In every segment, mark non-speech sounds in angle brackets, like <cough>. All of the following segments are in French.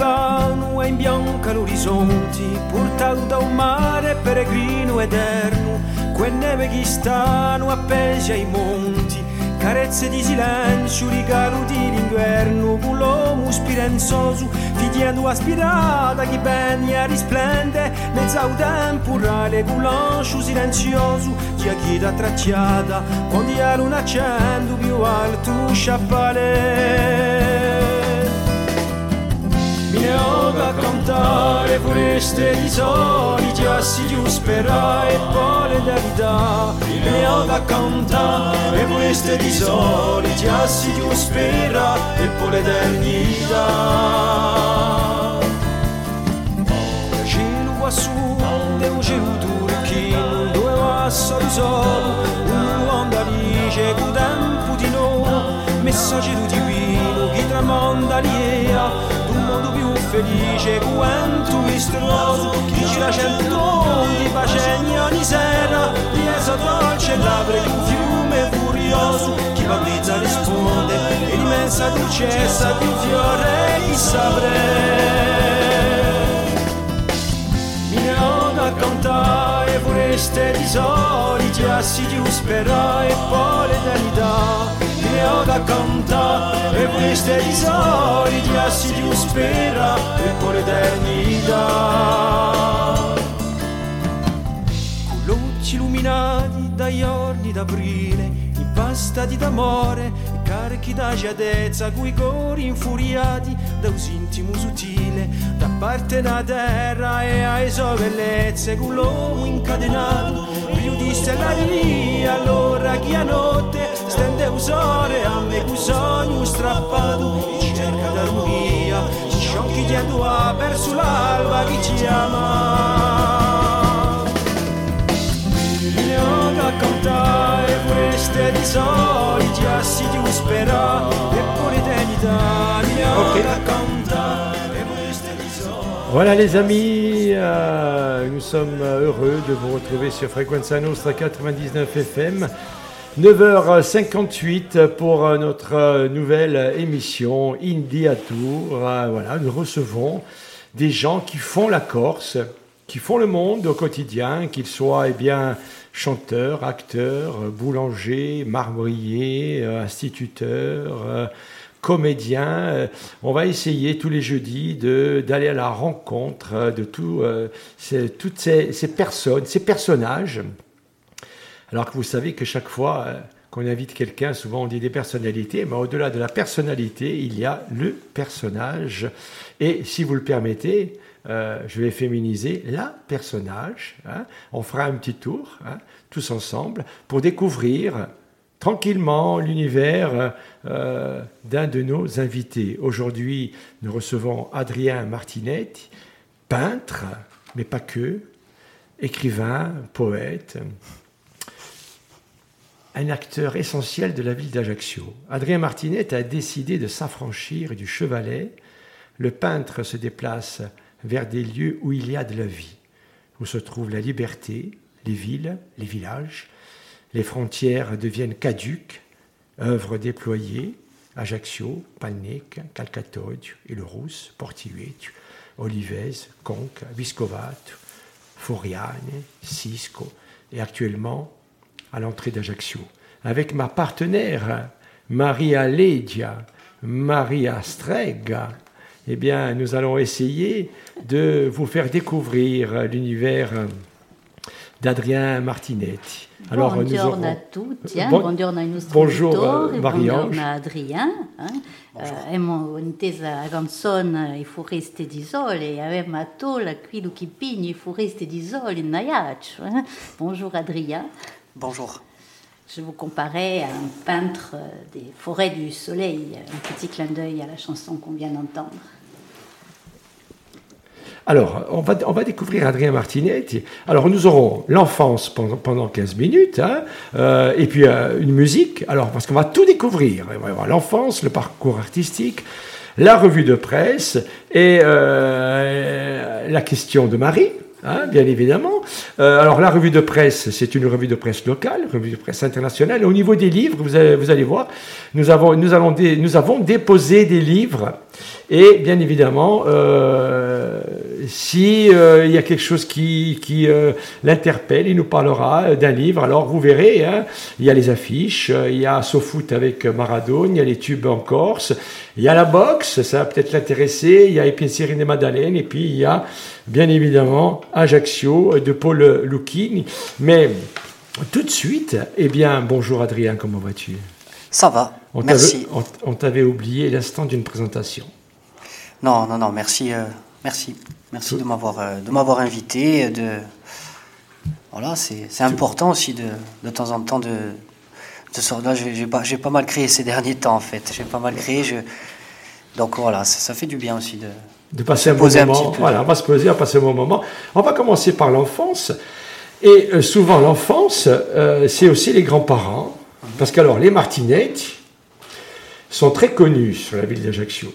vano e in bianca l'orizzonte, portato un mare peregrino eterno, quelle neve che stanno appesi ai monti, carezze di silenzio, regalo di l'inverno, con l'uomo spirenzoso, figliando aspirata che bene risplende, mezza un temporale, con l'ancio silenzioso, chi tracciata, quando la luna accende più alto sciappale. Mi ne ho da cantare foreste di soli, già si giuspera e poi le verità. Mi ne ho da cantare foreste di soli, già si giuspera e poi l'eternità. Da cielo quassù, è un cielo turchino, dove passa il sole, un uomo da dice, con tempo di noi, messaggio divino, chi tramonda l'ia, modo più felice quanto misterioso chi ci la cento di sera rieso dolce labbra di un fiume furioso chi battezza risponde e l'immensa dolcezza di un fiore chi saprei mi ne ho da cantare foreste di soli giassi di spera e poi l'eternità ne ho da cantare e queste assi di spera e por l'eternità con luci illuminati dagli orni d'aprile impastati d'amore carichi da giadezza coi cori infuriati da un intimo sottile da parte da terra e ai sue bellezze con l'uomo incatenato più di stellari allora chi a notte stende me strappato in cerca d'armonia. Ci sciocchi verso l'alba chi ci ama da queste di da Voilà les amis, euh, nous sommes heureux de vous retrouver sur Frequenza Nostra 99 FM. 9h58 pour euh, notre euh, nouvelle émission Indie à Tour. Euh, voilà, nous recevons des gens qui font la Corse, qui font le monde au quotidien, qu'ils soient eh bien chanteurs, acteurs, boulangers, marbriers, instituteurs, comédiens. On va essayer tous les jeudis d'aller à la rencontre de tout, toutes ces personnes, ces personnages alors que vous savez que chaque fois euh, qu'on invite quelqu'un, souvent on dit des personnalités, mais au-delà de la personnalité, il y a le personnage. Et si vous le permettez, euh, je vais féminiser la personnage. Hein. On fera un petit tour, hein, tous ensemble, pour découvrir tranquillement l'univers euh, d'un de nos invités. Aujourd'hui, nous recevons Adrien Martinetti, peintre, mais pas que, écrivain, poète, un acteur essentiel de la ville d'Ajaccio. Adrien Martinet a décidé de s'affranchir du chevalet. Le peintre se déplace vers des lieux où il y a de la vie, où se trouve la liberté, les villes, les villages. Les frontières deviennent caduques, œuvres déployées, Ajaccio, Palnec, Calcatoio, Rousse, Portiuet, Olivez, Conques, Viscovato, Foriane, Cisco et actuellement à l'entrée d'Ajaccio, avec ma partenaire Maria Ledia, Maria Strega. Eh bien, nous allons essayer de vous faire découvrir l'univers d'Adrien Martinetti. Alors, bonjour nous aurons... a tutti, bon... buongiorno ai nostri bonjour, uh, buongiorno a Adrien. Eh? Uh, abbiamo intesa la canzone I foreste di sole avevamo a tola qui lu chipigni I foreste di sole in Naiaccio. Eh? Bonjour Adrien. Bonjour. Je vous comparais à un peintre des forêts du soleil, un petit clin d'œil à la chanson qu'on vient d'entendre. Alors, on va, on va découvrir Adrien Martinetti. Alors, nous aurons l'enfance pendant, pendant 15 minutes, hein, euh, et puis euh, une musique. Alors, parce qu'on va tout découvrir. On va voir l'enfance, le parcours artistique, la revue de presse, et euh, la question de Marie, Hein, bien évidemment. Euh, alors la revue de presse, c'est une revue de presse locale, revue de presse internationale. Au niveau des livres, vous allez, voir, nous avons, nous avons déposé des livres et bien évidemment, euh, si euh, il y a quelque chose qui, qui euh, l'interpelle, il nous parlera d'un livre. Alors vous verrez, hein, il y a les affiches, il y a SoFoot avec Maradone, il y a les tubes en Corse, il y a la boxe, ça va peut-être l'intéresser, il y a Épicerie des Madeleines, et puis il y a bien évidemment Ajaccio de Paul Lucchini. Mais tout de suite, eh bien, bonjour Adrien, comment vas-tu? Ça va, merci. On t'avait oublié l'instant d'une présentation. Non, non, non, merci, euh, merci, merci de m'avoir, euh, de m'avoir invité. De, voilà, c'est, important aussi de, de temps en temps de, de sortir. Là, j'ai, pas, j'ai pas mal créé ces derniers temps en fait. J'ai pas mal créé. Je, donc voilà, ça, fait du bien aussi de, de passer un bon moment. voilà, on va se poser, on va passer un bon moment. On va commencer par l'enfance. Et euh, souvent, l'enfance, c'est aussi les grands-parents. Parce qu'alors, les martinettes sont très connus sur la ville d'Ajaccio.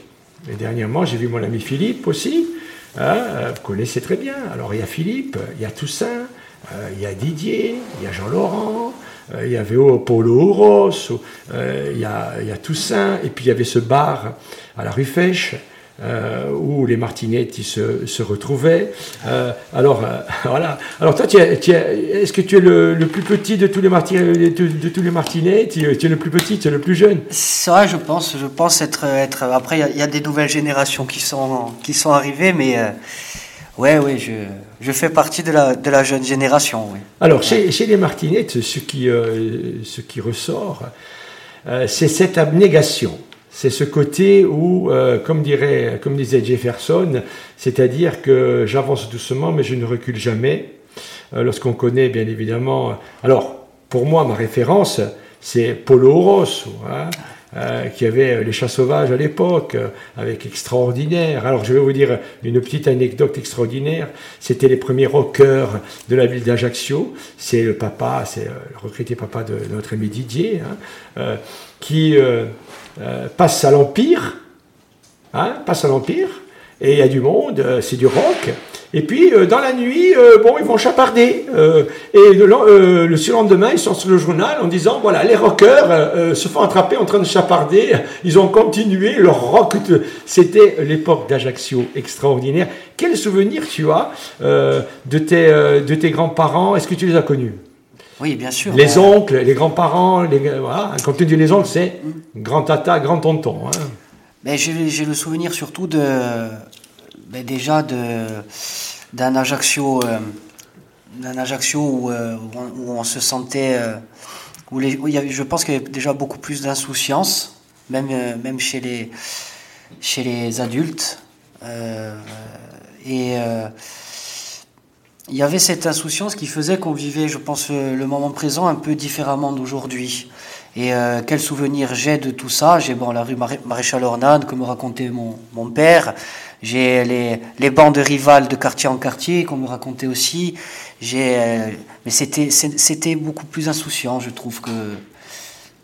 Et dernièrement, j'ai vu mon ami Philippe aussi. Euh, vous connaissez très bien. Alors, il y a Philippe, il y a Toussaint, euh, il y a Didier, il y a Jean-Laurent, euh, il y avait Polo Ross, il, y a, il y a Toussaint, et puis il y avait ce bar à la rue Fèche. Euh, où les martinettes se, se retrouvaient. Euh, alors euh, <laughs> voilà. Alors toi, est-ce que tu es le, plus petit de tous les martinettes de, de, tous les martinets? Tu, es le plus petit, tu es le plus jeune? C'est vrai, je pense. Je pense être être. Après, il y, a des nouvelles générations qui sont qui sont arrivées, mais ouais, ouais, je, je fais partie de la de la jeune génération. Oui. Alors chez, chez les martinettes, ce qui ce qui ressort, c'est cette abnégation c'est ce côté où, euh, comme, disait Jefferson, c'est-à-dire que j'avance doucement, mais je ne recule jamais. Euh, lorsqu'on connaît, bien évidemment. Alors, pour moi, ma référence, c'est Polo Rosso, hein, euh, qui avait les chats sauvages à l'époque, avec extraordinaire. Alors, je vais vous dire une petite anecdote extraordinaire. C'était les premiers rockers de la ville d'Ajaccio. C'est le papa, c'est le regretté papa de, notre ami Didier, hein, qui euh, passe à l'Empire, hein, passe à l'Empire, et il y a du monde, euh, c'est du rock. Et puis, euh, dans la nuit, bon, ils vont chaparder. et le, le surlendemain, ils sont sur le journal en disant, voilà, les rockers se font attraper en train de chaparder. Ils ont continué leur rock. C'était l'époque d'Ajaccio extraordinaire. Quel souvenir tu as de tes, de tes grands-parents? Est-ce que tu les as connus? Oui, bien sûr. Les oncles, les grands-parents, les, voilà. quand tu dis les oncles, c'est grand-tata, grand-tonton. Hein. Mais j'ai le souvenir surtout de, ben déjà de d'un Ajaccio, euh, d'un Ajaccio où, euh, où, on, se sentait, euh, où, les, il y avait, je pense qu'il y avait déjà beaucoup plus d'insouciance, même même chez les chez les adultes. et il y avait cette insouciance qui faisait qu'on vivait, je pense, le moment présent un peu différemment d'aujourd'hui. Et euh, quel souvenir j'ai de tout ça? J'ai bon, la rue Maréchal Ornade, comme me racontait mon, mon père. J'ai les, les bandes rivales de quartier en quartier, qu'on me racontait aussi. J'ai, euh, mais c'était, c'était beaucoup plus insouciant, je trouve, que,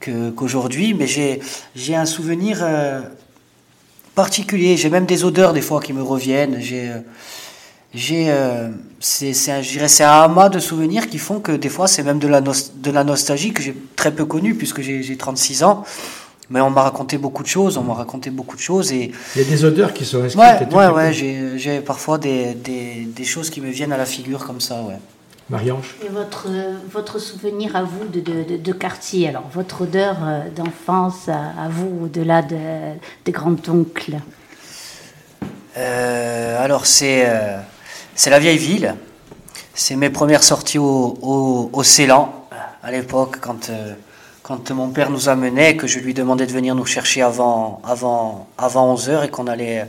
que, qu'aujourd'hui. Mais j'ai, j'ai un souvenir euh, particulier. J'ai même des odeurs, des fois, qui me reviennent. J'ai j'ai euh, c'est c'est un amas de souvenirs qui font que des fois c'est même de la de la nostalgie que j'ai très peu connue puisque j'ai 36 ans. Mais on m'a raconté beaucoup de choses on m'a raconté beaucoup de choses et il y a des odeurs qui sont restés ouais ouais, ouais j'ai parfois des, des, des, choses qui me viennent à la figure comme ça ouais. Marie-Ange? Et votre, votre souvenir à vous de, de, de quartier, alors votre odeur euh, d'enfance à, vous, au-delà de, de grand-oncle euh, Alors c'est c'est la vieille ville. C'est mes premières sorties au, au, au Célan, à l'époque, quand, euh, quand mon père nous amenait, que je lui demandais de venir nous chercher avant, avant, avant 11h et qu'on allait,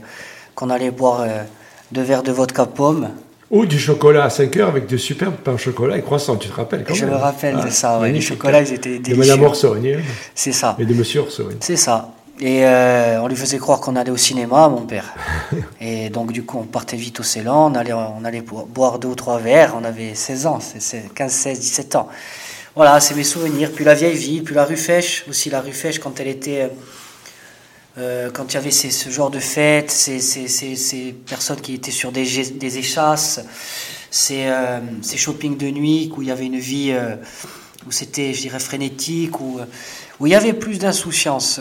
qu'on allait boire euh, deux verres de vodka pomme. Ou du chocolat à 5 heures avec de superbes pains au chocolat et croissants, tu te rappelles quand Je me rappelle de ah, ça, ouais. les chocolats, ils étaient délicieux. De Madame Orsogne. C'est ça. Et de Monsieur Orsogne. C'est ça. Et euh, on lui faisait croire qu'on allait au cinéma, mon père. <laughs> Et donc, du coup, on partait vite au Ceylan, on allait, on allait boire deux ou trois verres. On avait 16 ans, 15, 16, 17 ans. Voilà, c'est mes souvenirs. Puis la vieille ville, puis la rue Fèche, aussi la rue Fèche quand elle était, euh, quand il y avait ce genre de fêtes, ces, ces, ces, personnes qui étaient sur des, des échasses, ces, euh, ces shoppings de nuit où il y avait une vie euh, où c'était, je dirais, frénétique, où, où il y avait plus d'insouciance,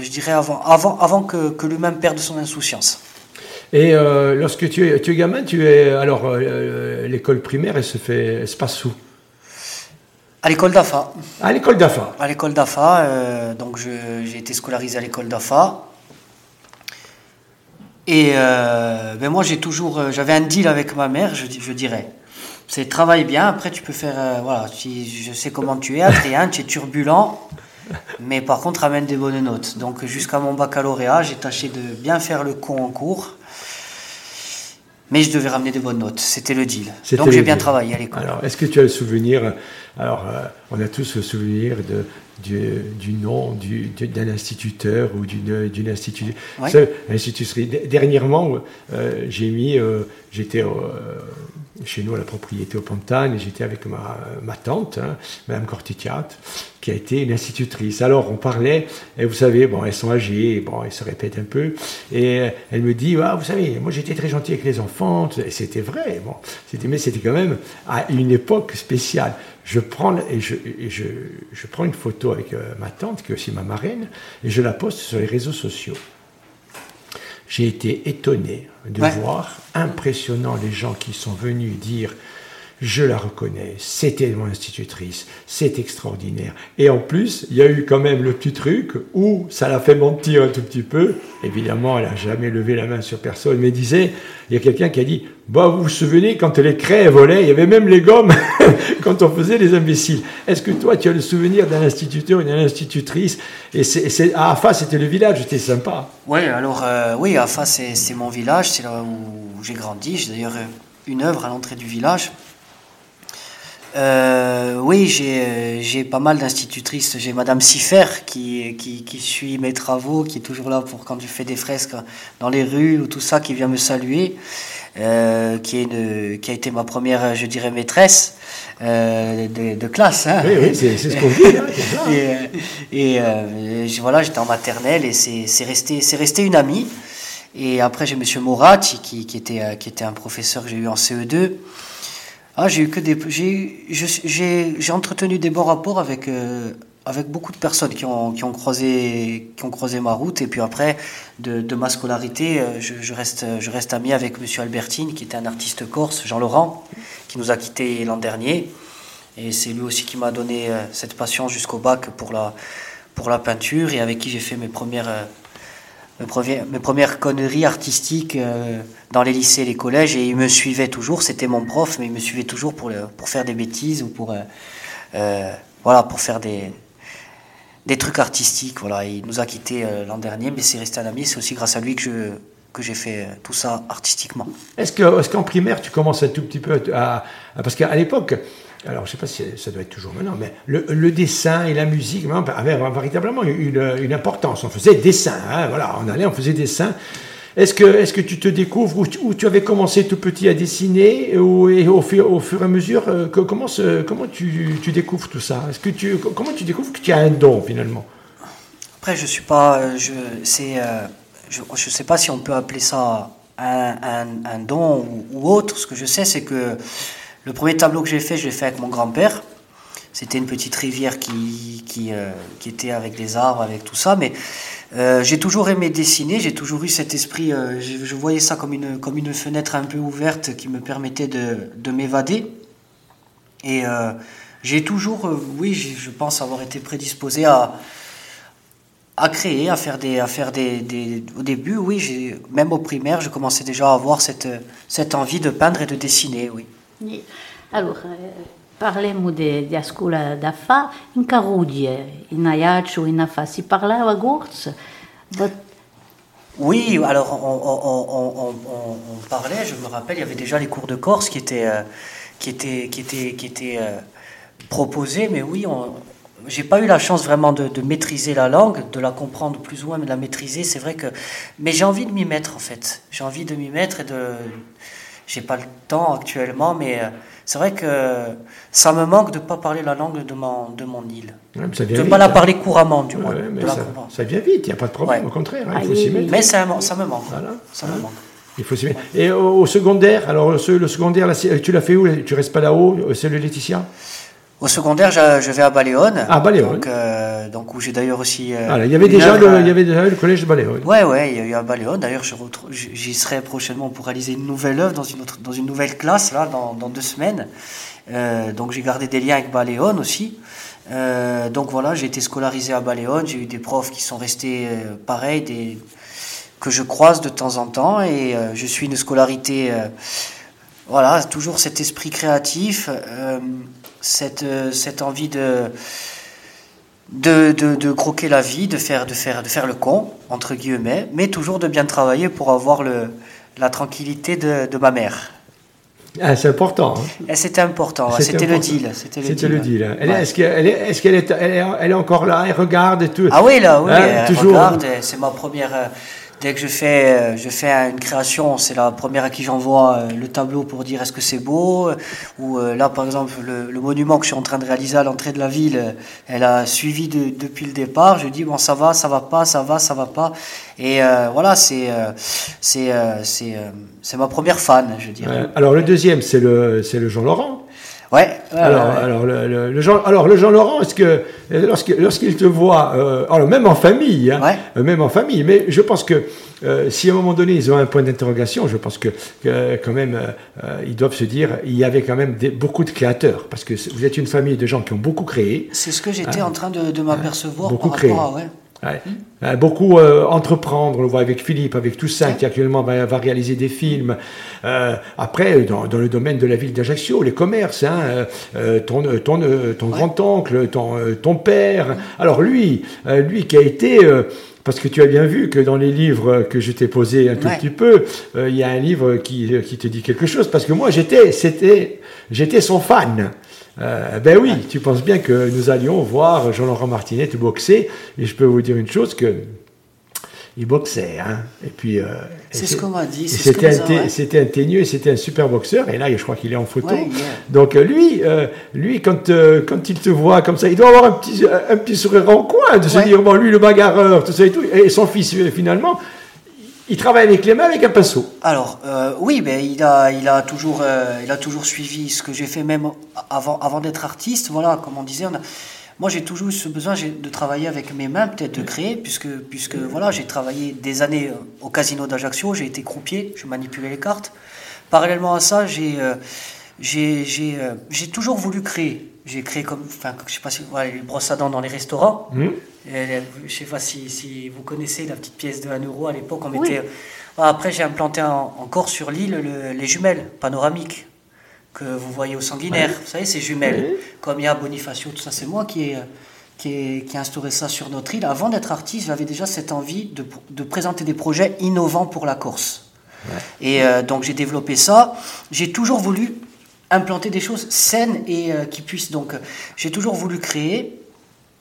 je dirais, avant, avant, avant que, que l'humain perde son insouciance. Et lorsque tu es, tu es gamin, tu es alors l'école primaire, elle se fait, elle se passe où? À l'école d'AFA. À l'école d'AFA. À l'école d'AFA. Euh, donc j'ai été scolarisé à l'école d'AFA. Et euh, ben moi j'ai toujours, euh, j'avais un deal avec ma mère, je, je dirais. C'est travaille bien. Après tu peux faire, voilà, je sais comment tu es, Adrien, tu es turbulent, mais par contre amène des bonnes notes. Donc jusqu'à mon baccalauréat, j'ai tâché de bien faire le con en cours. Mais je devais ramener des bonnes notes, c'était le deal. Donc j'ai bien travaillé à l'école. Alors, est-ce que tu as le souvenir Alors, euh, on a tous le souvenir de, du, nom d'un instituteur ou d'une institutrice. Dernièrement, euh, j'ai mis, euh, j'étais chez nous à la propriété au Pontagne et j'étais avec ma, ma tante, hein, Madame Cortitiat, qui a été une institutrice. Alors on parlait, et vous savez, bon, elles sont âgées, bon, elles se répètent un peu, et elle me dit, ah, vous savez, moi j'étais très gentil avec les enfants, et c'était vrai, bon, c'était, mais c'était quand même à une époque spéciale. Je prends, et je, je, je prends une photo avec euh, ma tante, qui est aussi ma marraine, et je la poste sur les réseaux sociaux. J'ai été étonné de voir, impressionnant les gens qui sont venus dire je la reconnais, c'était mon institutrice, c'est extraordinaire. Et en plus, il y a eu quand même le petit truc où ça l'a fait mentir un tout petit peu. Évidemment, elle n'a jamais levé la main sur personne, mais disait, il y a quelqu'un qui a dit, bah, vous vous souvenez quand les craies volaient, il y avait même les gommes <laughs> quand on faisait les imbéciles. Est-ce que toi, tu as le souvenir d'un instituteur, d'une institutrice? Et c'est, à Afa, c'était le village, c'était sympa. Oui, alors, euh, oui, Afa, c'est, mon village, c'est là où j'ai grandi. J'ai d'ailleurs une œuvre à l'entrée du village. Euh, oui, j'ai pas mal d'institutrices. J'ai Madame Siffer qui, qui, qui, suit mes travaux, qui est toujours là pour quand je fais des fresques dans les rues ou tout ça, qui vient me saluer, euh, qui, est une, qui a été ma première, je dirais, maîtresse euh, de, de, classe. Hein. Oui, oui c'est ce qu'on dit. Hein, et, <laughs> et euh, voilà, j'étais en maternelle et c'est resté, resté une amie. Et après, j'ai Monsieur Morat, qui, qui, était, qui était un professeur que j'ai eu en CE2. Ah, j'ai eu que des, j'ai, entretenu des bons rapports avec, euh, avec beaucoup de personnes qui ont, qui ont, croisé, qui ont croisé ma route. Et puis après, de, ma scolarité, euh, je, je, reste, je reste ami avec Monsieur Albertine, qui était un artiste corse, Jean Laurent, qui nous a quittés l'an dernier. Et c'est lui aussi qui m'a donné euh, cette passion jusqu'au bac pour la, pour la peinture et avec qui j'ai fait mes premières mes premières, conneries artistiques euh, dans les lycées et les collèges et il me suivait toujours. C'était mon prof, mais il me suivait toujours pour, pour faire des bêtises ou pour, euh, euh, voilà, pour faire des, des trucs artistiques. Voilà. Il nous a quittés l'an dernier, mais c'est resté un ami. C'est aussi grâce à lui que que j'ai fait tout ça artistiquement. Est-ce qu'en est primaire, tu commences un tout petit peu à... Parce qu'à l'époque, alors je ne sais pas si ça doit être toujours maintenant, mais le, dessin et la musique avaient véritablement une, importance. On faisait dessin, hein, voilà, on allait, on faisait dessin. Est-ce que, est que tu te découvres où tu, avais commencé tout petit à dessiner et au, fur, et à mesure, euh, comment, comment tu, découvres tout ça? Est-ce que tu, Comment tu découvres que tu as un don finalement? Après, je. Euh, je ne euh, sais pas si on peut appeler ça un, don ou, autre. Ce que je sais, c'est que le premier tableau que j'ai fait, je l'ai fait avec mon grand-père. C'était une petite rivière qui, euh, était avec des arbres, avec tout ça. Mais euh, j'ai toujours aimé dessiner, j'ai toujours eu cet esprit, euh, je, voyais ça comme une, fenêtre un peu ouverte qui me permettait de, de m'évader. Et j'ai toujours, oui, je pense avoir été prédisposé à, créer, à faire des, à faire des, au début, oui, même au primaire, je commençais déjà à avoir cette envie de peindre et de dessiner, oui. Allora, parliamo di, di scuola da fa in Carudie, in Ajaccio, in. Si parlava Gourz but... Oui, alors on, on, on, on, parlait, je me rappelle, il y avait déjà les cours de Corse qui étaient, euh, qui étaient, qui étaient, qui étaient euh, proposés, mais oui, j'ai pas eu la chance vraiment de, de, maîtriser la langue, de la comprendre plus ou moins, mais de la maîtriser, c'est vrai que... Mais j'ai envie de m'y mettre, en fait. J'ai envie de m'y mettre et de j'ai pas le temps actuellement, mais euh, c'est vrai que ça me manque de ne pas parler la langue de mon, de mon île. de ne pas la hein. parler couramment, du moins. ça, vient vite, il n'y a pas de problème, au contraire. Hein, il faut s'y mettre. Mais ça, ça me manque. Ça me manque. Il faut s'y mettre. Et au, secondaire, alors le secondaire, tu l'as fait où? Tu restes pas là-haut C'est le Laetitia? Au secondaire, je, vais à Baléone. Ah, Baléone. Donc, euh, donc où j'ai d'ailleurs aussi. Euh, ah, il, y avait déjà le, il y avait déjà le collège de Baléone. Ouais, ouais, il y a eu à Baléone. D'ailleurs, j'y serai prochainement pour réaliser une nouvelle œuvre dans une, autre, dans une nouvelle classe, là, dans, dans deux semaines. Euh, donc j'ai gardé des liens avec Baléone aussi. Donc voilà, j'ai été scolarisé à Baléone. J'ai eu des profs qui sont restés pareils, des, que je croise de temps en temps. Et je suis une scolarité. voilà, toujours cet esprit créatif cette, euh, cette envie de, de, de, croquer la vie, de faire, de, faire, de faire le con, entre guillemets, mais toujours de bien travailler pour avoir le, la tranquillité de, de ma mère. Ah, c'est important. Hein. C'était important, c'était le deal. C'était le, deal. Est-ce qu'elle est, est, est, elle est, encore là Elle regarde et tout? Ah oui, là, oui, hein, elle toujours. regarde. C'est ma première euh, Dès que je fais, euh, je fais une création, c'est la première à qui j'envoie euh, le tableau pour dire est-ce que c'est beau. Ou euh, là, par exemple, le, monument que je suis en train de réaliser à l'entrée de la ville, elle a suivi depuis le départ. Je dis bon, ça va, ça va pas, ça va, ça va pas. Et voilà, c'est c'est c'est ma première fan, je dirais. alors le deuxième, c'est le c'est le Jean Laurent. Ouais. alors, alors, le, le, Jean, alors, le Jean Laurent, est-ce que lorsqu'il te voit, euh, alors même en famille, hein, euh, même en famille, mais je pense que euh, si à un moment donné ils ont un point d'interrogation, je pense que, quand même ils doivent se dire, il y avait quand même beaucoup de créateurs, parce que vous êtes une famille de gens qui ont beaucoup créé. C'est ce que j'étais en train de, de m'apercevoir. Beaucoup par créé. À, ouais. Ouais. Beaucoup euh, entreprendre, on le voit avec Philippe, avec Toussaint, qui actuellement va, va réaliser des films. Euh, après, dans, dans, le domaine de la ville d'Ajaccio, les commerces, hein, euh, ton, ton, ton grand-oncle, ton, ton père. Alors lui, lui qui a été parce que tu as bien vu que dans les livres que je t'ai posés un tout petit peu, il y a un livre qui, qui, te dit quelque chose. Parce que moi, j'étais, c'était, j'étais son fan. Euh, ben oui, tu penses bien que nous allions voir Jean-Laurent Martinet boxer, et je peux vous dire une chose que il boxait, hein. Et puis. Euh, c'est ce qu'on m'a dit. C'était un, teigneux, c'était un super boxeur. Et là, je crois qu'il est en photo. Donc euh, lui, lui, quand quand il te voit comme ça, il doit avoir un petit un petit sourire en coin de se dire bon, lui le bagarreur, tout ça et tout. Et son fils finalement, il travaille avec les mains, avec un pinceau. Alors, euh, oui, mais il a, il, a toujours, euh, il a toujours suivi ce que j'ai fait même avant, avant d'être artiste. Voilà, comme on disait, moi j'ai toujours eu ce besoin de travailler avec mes mains, peut-être de créer, puisque, puisque voilà, j'ai travaillé des années euh, au casino d'Ajaccio, j'ai été croupier, je manipulais les cartes. Parallèlement à ça, j'ai j'ai toujours voulu créer. J'ai créé comme, enfin, je sais pas si, voilà, les brosses à dents dans les restaurants. Mmh. Euh, je ne sais pas si, vous connaissez la petite pièce de 1 euro à l'époque. On mettait... Après, j'ai implanté encore sur l'île les jumelles panoramiques que vous voyez au sanguinaire. Vous savez, ces jumelles. Comme il y a Bonifacio, tout ça, c'est moi qui ai, qui, qui instauré ça sur notre île. Avant d'être artiste, j'avais déjà cette envie de, de, présenter des projets innovants pour la Corse. Et euh, donc j'ai développé ça. J'ai toujours voulu implanter des choses saines et euh, qui puissent donc. J'ai toujours voulu créer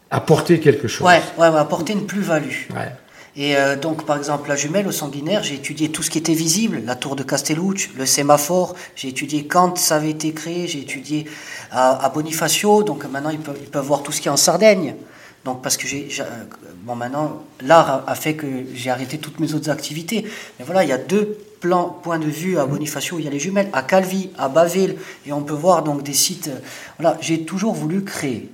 apporter quelque chose. Ouais, ouais, apporter une plus-value. Ouais. Et euh, donc, par exemple, la jumelle au sanguinaire, j'ai étudié tout ce qui était visible, la tour de Castellucci, le sémaphore, j'ai étudié quand ça avait été créé, j'ai étudié à, Bonifacio, donc maintenant ils peuvent, ils peuvent voir tout ce qui est en Sardaigne. Donc, parce que j'ai. Bon, maintenant, l'art a, fait que j'ai arrêté toutes mes autres activités. Mais voilà, il y a deux plans, points de vue à Bonifacio, il y a les jumelles, à Calvi, à Baville, et on peut voir donc des sites. Voilà, j'ai toujours voulu créer.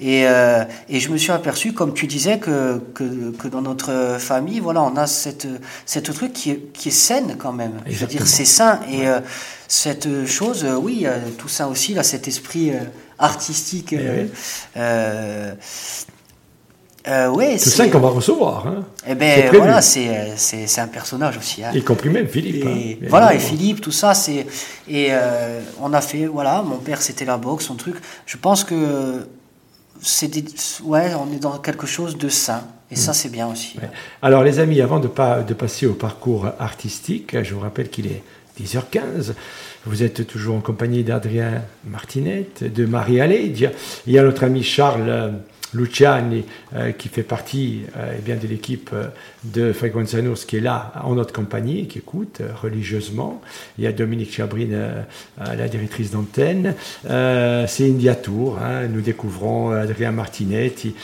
Et, euh, et, je me suis aperçu, comme tu disais, que, que, que, dans notre famille, voilà, on a cette, cette truc qui est, qui est saine quand même. Je veux dire, c'est sain. Et euh, cette chose, euh, oui, tout ça aussi, là, cet esprit artistique. Eh ouais, tout ça qu'on va recevoir. Hein. Eh ben voilà, c'est, c'est, un personnage aussi. Hein. Y compris même Philippe. Et, hein, voilà, et Philippe, tout ça, c'est et on a fait voilà, mon père c'était la boxe, son truc. Je pense que c'est ouais, on est dans quelque chose de sain. Et ça, mm. c'est bien aussi. Alors, les amis, avant de, pas, de passer au parcours artistique, je vous rappelle qu'il est 10h15. Vous êtes toujours en compagnie d'Adrien Martinet, de Marie Allais. Il y a notre ami Charles Luciani, euh, qui fait partie euh, eh bien, de l'équipe euh, de Frequenzanos, qui est là en notre compagnie, qui écoute religieusement. Il y a Dominique Chabrine, la directrice d'antenne. c'est India Tour. Hein. nous découvrons Adrien Martinetti.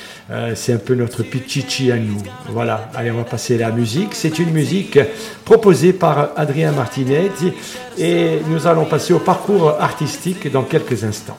c'est un peu notre pichichi à nous. Voilà. Allez, on va passer à la musique. C'est une musique proposée par Adrien Martinetti et nous allons passer au parcours artistique dans quelques instants.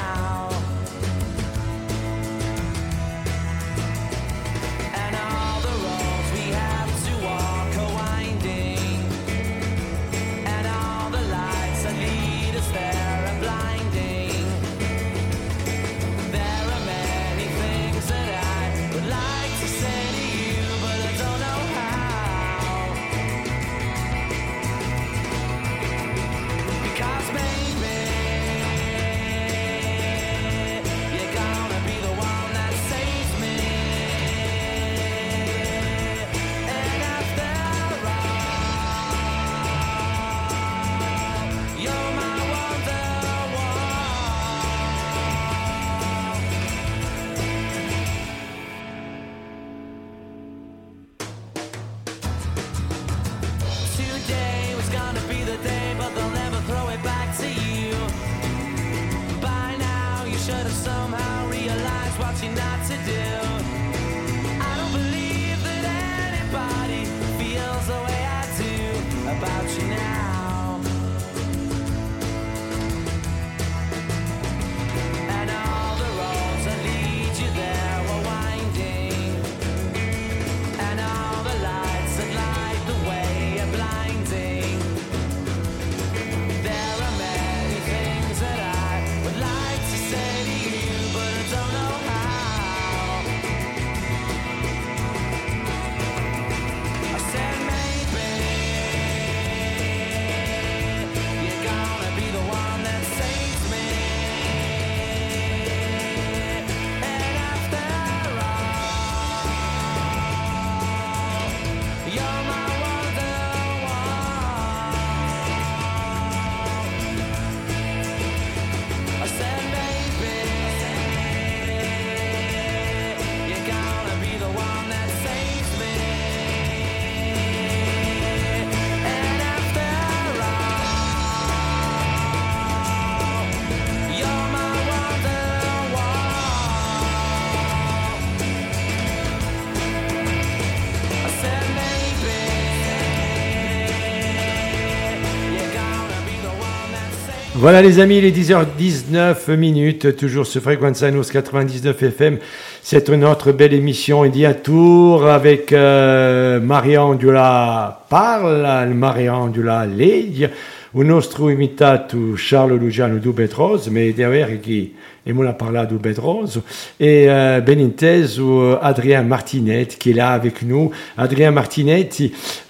Voilà les amis, les 10h19 minutes, toujours sur Frequenza 99 FM. C'est notre belle émission Tour avec euh, Marianne Dula parle, Marianne Dula legge, un nostro imitato Charles Lugiano du Bedrose, mais derrière qui et on a parlé du Bedrose, et euh, Benitez ou Adrien Martinet qui est là avec nous. Adrien Martinet,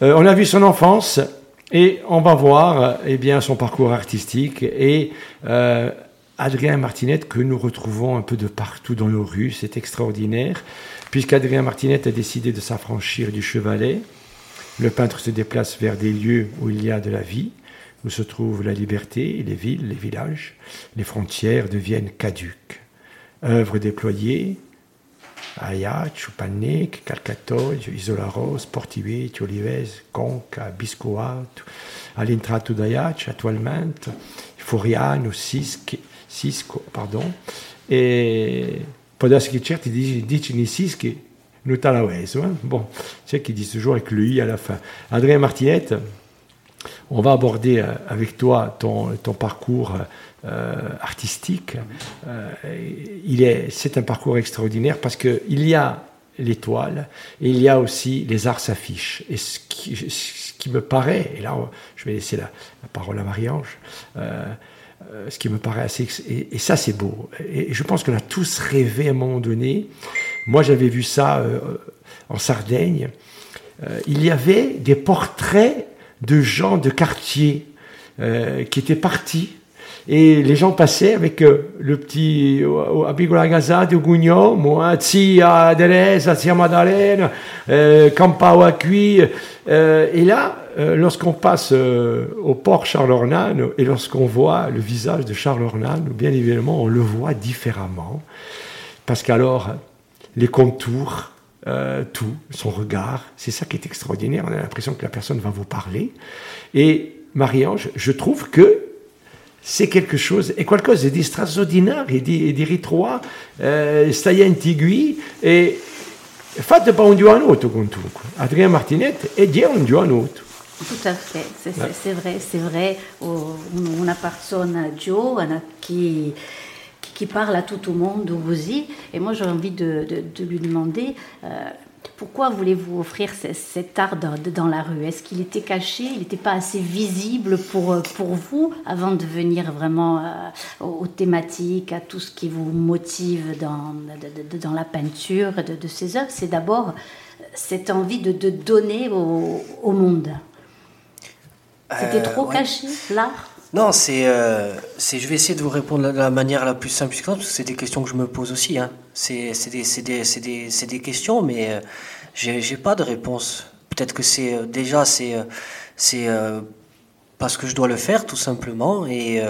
euh, on a vu son enfance, et on va voir eh bien, son parcours artistique et euh, Adrien Martinette que nous retrouvons un peu de partout dans nos rues. C'est extraordinaire, puisqu'Adrien Martinette a décidé de s'affranchir du chevalet. Le peintre se déplace vers des lieux où il y a de la vie, où se trouve la liberté, les villes, les villages. Les frontières deviennent caduques. Œuvre déployée, Aiac, Panic, Calcatoio, Isolaros, Portivete, Olivese, Conca, Biscoato, all'entrato d'Aiac attualmente, Foriano, Cisco, Cisco pardon, e può darsi che certi dicono i Cischi non la Hein? Bon, c'est qui disent toujours avec le I à la fin. Adrien Martinette, on va aborder euh, avec toi ton, ton parcours euh, artistique. Euh, il est, c'est un parcours extraordinaire parce qu'il y a l'étoile et il y a aussi les arts s'affichent. Et ce qui, me paraît, et là je vais laisser la, parole à Marie-Ange, ce qui me paraît assez... Et ça c'est beau. Et je pense qu'on a tous rêvé à un moment donné Moi, j'avais vu ça en Sardaigne. il y avait des portraits de gens de quartier qui étaient partis et les gens passaient avec euh, le petit Abigola Gaza de Gugno, moi, Zia Deresa, Zia Madalena, euh, Campao Acui. Euh, et là, lorsqu'on passe au port Charles Ornan et lorsqu'on voit le visage de Charles Ornan, bien évidemment, on le voit différemment. Parce qu'alors, les contours, tout, son regard, c'est ça qui est extraordinaire. On a l'impression que la personne va vous parler. Et Marie-Ange, je trouve que c'est quelque chose, è qualcosa di straordinario, di, di ritrovato, eh, stai intigui e fate pas un giovanotto comunque. Adrien Martinet è già un giovanotto. Tout à fait, c'est vrai, c'est vrai. Una persona giovane qui, qui parle à tout le monde aussi. Et moi, j'ai envie de, de, de, lui demander. Euh, pourquoi voulez-vous offrir cet art dans la rue? Est-ce qu'il était caché? Il n'était pas assez visible pour, euh, pour vous avant de venir vraiment euh, aux thématiques, à tout ce qui vous motive dans, dans la peinture de, ces œuvres? C'est d'abord cette envie de, de donner au, au monde. C'était euh, trop caché, l'art? Non, c'est, c'est, je vais essayer de vous répondre de la manière la plus simple parce que c'est des questions que je me pose aussi. Hein. C'est, des, des, des, des questions, mais j'ai, j'ai pas de réponse. Peut-être que c'est euh, déjà c'est euh, euh, parce que je dois le faire tout simplement et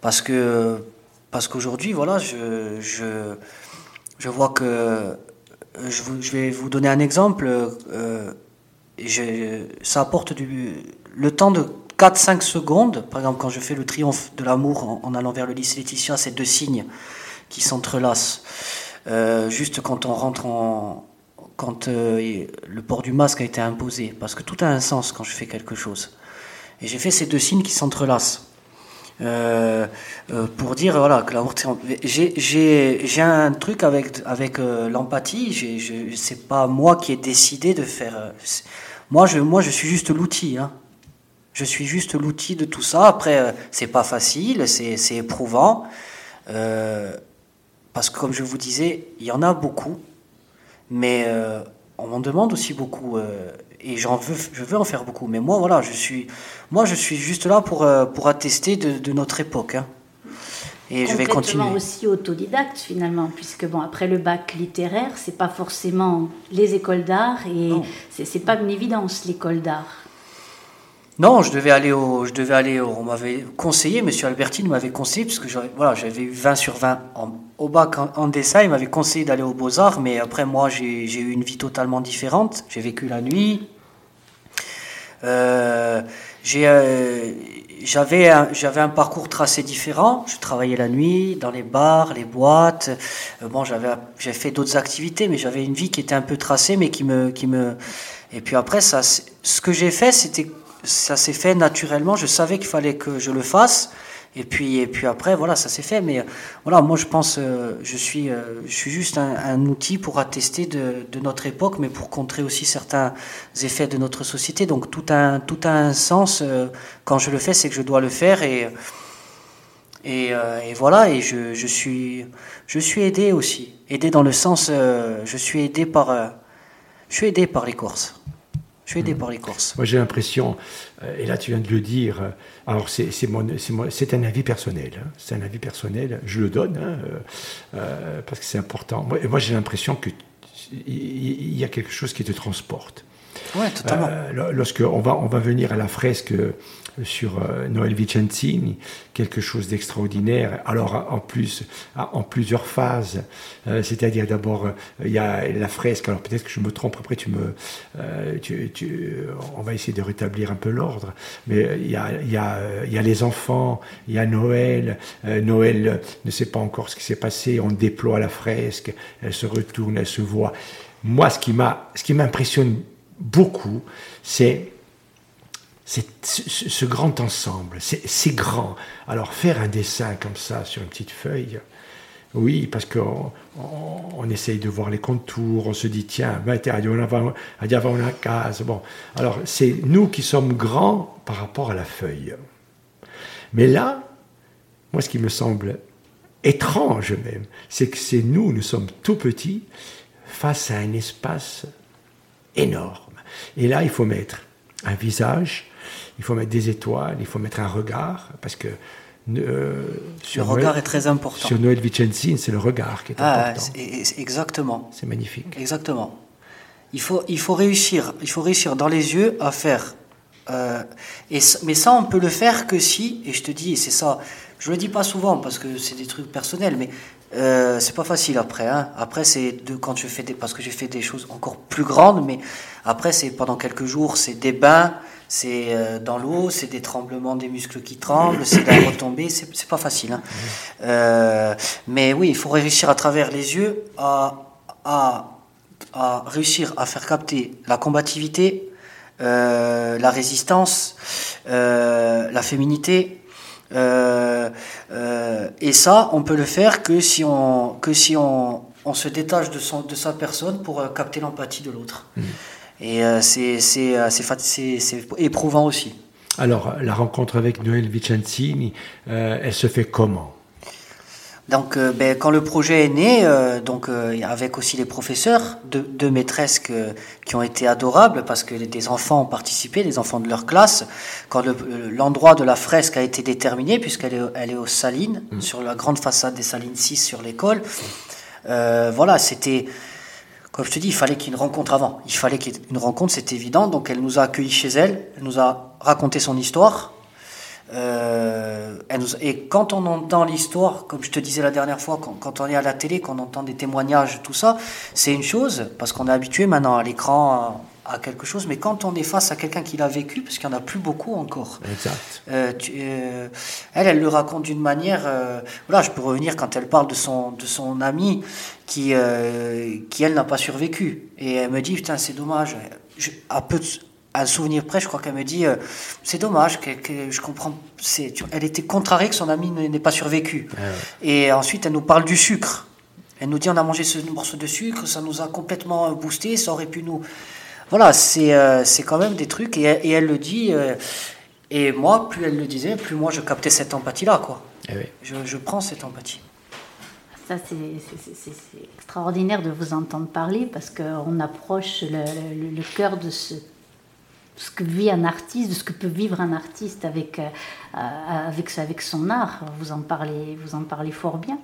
parce que parce qu'aujourd'hui voilà je, je je vois que je, je vais vous donner un exemple. ça apporte du, le temps de 4-5 secondes. Par exemple, quand je fais le triomphe de l'amour en, allant vers le lycée Laetitia, c'est deux signes qui s'entrelacent. Euh, juste quand on rentre en, quand euh, le port du masque a été imposé, parce que tout a un sens quand je fais quelque chose. Et j'ai fait ces deux signes qui s'entrelacent. Euh, pour dire voilà que l'amour j'ai un truc avec avec l'empathie je c'est pas moi qui ai décidé de faire moi je moi je suis juste l'outil hein. Je suis juste l'outil de tout ça après c'est pas facile c'est éprouvant parce que comme je vous disais il y en a beaucoup mais euh, on m'en demande aussi beaucoup euh, et j'en veux, je veux en faire beaucoup. Mais moi, voilà, je suis, moi, je suis juste là pour, euh, pour attester de, notre époque. Hein. Et je vais continuer. aussi autodidacte finalement, puisque bon, après le bac littéraire, c'est pas forcément les écoles d'art et c'est pas une évidence l'école d'art. Non, je devais aller au, je devais aller on m'avait conseillé, Monsieur Albertine m'avait conseillé, puisque j'avais, voilà, j'avais eu 20 sur 20 au bac en, dessin, il m'avait conseillé d'aller aux Beaux-Arts, mais après moi j'ai, eu une vie totalement différente, j'ai vécu la nuit, euh, j'ai, euh, j'avais, un, j'avais un parcours tracé différent, je travaillais la nuit, dans les bars, les boîtes, euh, bon j'avais, j'ai fait d'autres activités, mais j'avais une vie qui était un peu tracée, mais qui me, qui me, et puis après ça, ce que j'ai fait c'était ça s'est fait naturellement. Je savais qu'il fallait que je le fasse. Et puis, et puis après, voilà, ça s'est fait. Mais voilà, moi, je pense, euh, je, suis, euh, je suis juste un, outil pour attester de, de, notre époque, mais pour contrer aussi certains effets de notre société. Donc, tout a, tout un sens. Euh, quand je le fais, c'est que je dois le faire. Et, et, et voilà, et je, je, suis, je suis aidé aussi. Aidé dans le sens, je suis aidé par, je suis aidé par les courses. Je suis aidé par les courses. Moi, j'ai l'impression, euh, et là, tu viens de le dire, euh, alors c'est un avis personnel. Hein. c'est un avis personnel, je le donne, hein, euh, parce que c'est important. Moi, moi j'ai l'impression qu'il y a quelque chose qui te transporte. Oui, totalement. Lorsqu'on va, on va venir à la fresque sur euh, Noël Vicentini, quelque chose d'extraordinaire. Alors en plus, en plusieurs phases, euh, c'est-à-dire d'abord euh, il y a la fresque. Alors peut-être que je me trompe. Après tu me, on va essayer de rétablir un peu l'ordre. Mais il y a, il y a, il y a les enfants, il y a Noël. Noël ne sait pas encore ce qui s'est passé. On déploie la fresque, elle se retourne, elle se voit. Moi, ce qui m'a, ce qui m'impressionne beaucoup, c'est ce grand ensemble, c'est grand. Alors faire un dessin comme ça sur une petite feuille, oui, parce qu'on on, essaye de voir les contours, on se dit, tiens, ben, on avoir une case. Bon, alors c'est nous qui sommes grands par rapport à la feuille. Mais là, moi, ce qui me semble étrange même, c'est que c'est nous, nous sommes tout petits face à un espace énorme. Et là, il faut mettre un visage, il faut mettre des étoiles, il faut mettre un regard, parce que euh, le regard est très important. Sur Noël Vicenzine, c'est le regard qui est ah, important. exactement. C'est magnifique. Exactement. Il faut, il faut réussir, il faut réussir dans les yeux à faire. Euh, et, mais ça, on peut le faire que si, et je te dis, c'est ça, je le dis pas souvent parce que c'est des trucs personnels, mais euh, c'est pas facile après. Hein. Après, c'est de quand je fais des, parce que j'ai fait des choses encore plus grandes, mais après, c'est pendant quelques jours, c'est des bains, c'est euh, dans l'eau, c'est des tremblements des muscles qui tremblent, c'est la retombée, c'est pas facile. Hein. Euh, mais oui, il faut réussir à travers les yeux à, à, à réussir à faire capter la combativité, euh, la résistance, la féminité. et ça, on peut le faire que si on, que si on, on se détache de, son, de sa personne pour capter l'empathie de l'autre. Mmh. Et euh, euh, c'est éprouvant aussi. Alors, la rencontre avec Noël Vicenzini, euh, elle se fait comment? Donc, ben, quand le projet est né, donc avec aussi les professeurs, deux, maîtresses qui ont été adorables parce que des enfants ont participé, des enfants de leur classe. Quand l'endroit de la fresque a été déterminé, puisqu'elle est, elle est aux Salines, mmh. sur la grande façade des Salines 6 sur l'école, voilà, c'était comme je te dis, il fallait qu'il y ait une rencontre avant. Il fallait qu'il y ait une rencontre, c'est évident. Donc elle nous a accueillis chez elle, elle nous a raconté son histoire. Euh, et quand on entend l'histoire, comme je te disais la dernière fois, quand, on est à la télé, qu'on entend des témoignages, tout ça, c'est une chose, parce qu'on est habitué maintenant à l'écran, à quelque chose, mais quand on est face à quelqu'un qui l'a vécu, parce qu'il n'y en a plus beaucoup encore, exact. Euh, euh, elle, elle le raconte d'une manière. Euh, voilà, je peux revenir quand elle parle de son, de son ami qui, qui elle, n'a pas survécu. Et elle me dit Putain, c'est dommage. Je, à peu un souvenir près, je crois qu'elle me dit C'est dommage, que, que, je comprends. C'est, elle était contrariée que son ami n'ait pas survécu. Ah Et ensuite, elle nous parle du sucre. Elle nous dit on a mangé ce morceau de sucre, ça nous a complètement boosté, ça aurait pu nous voilà, euh, c'est quand même des trucs, et, elle le dit, euh, et moi, plus elle le disait, plus moi je captais cette empathie-là, quoi. Eh je, prends cette empathie. Ça, c'est extraordinaire de vous entendre parler, parce qu'on approche le, cœur de ce ce que vit un artiste, de ce que peut vivre un artiste avec, euh, avec, avec son art. Vous en parlez, vous en parlez fort bien.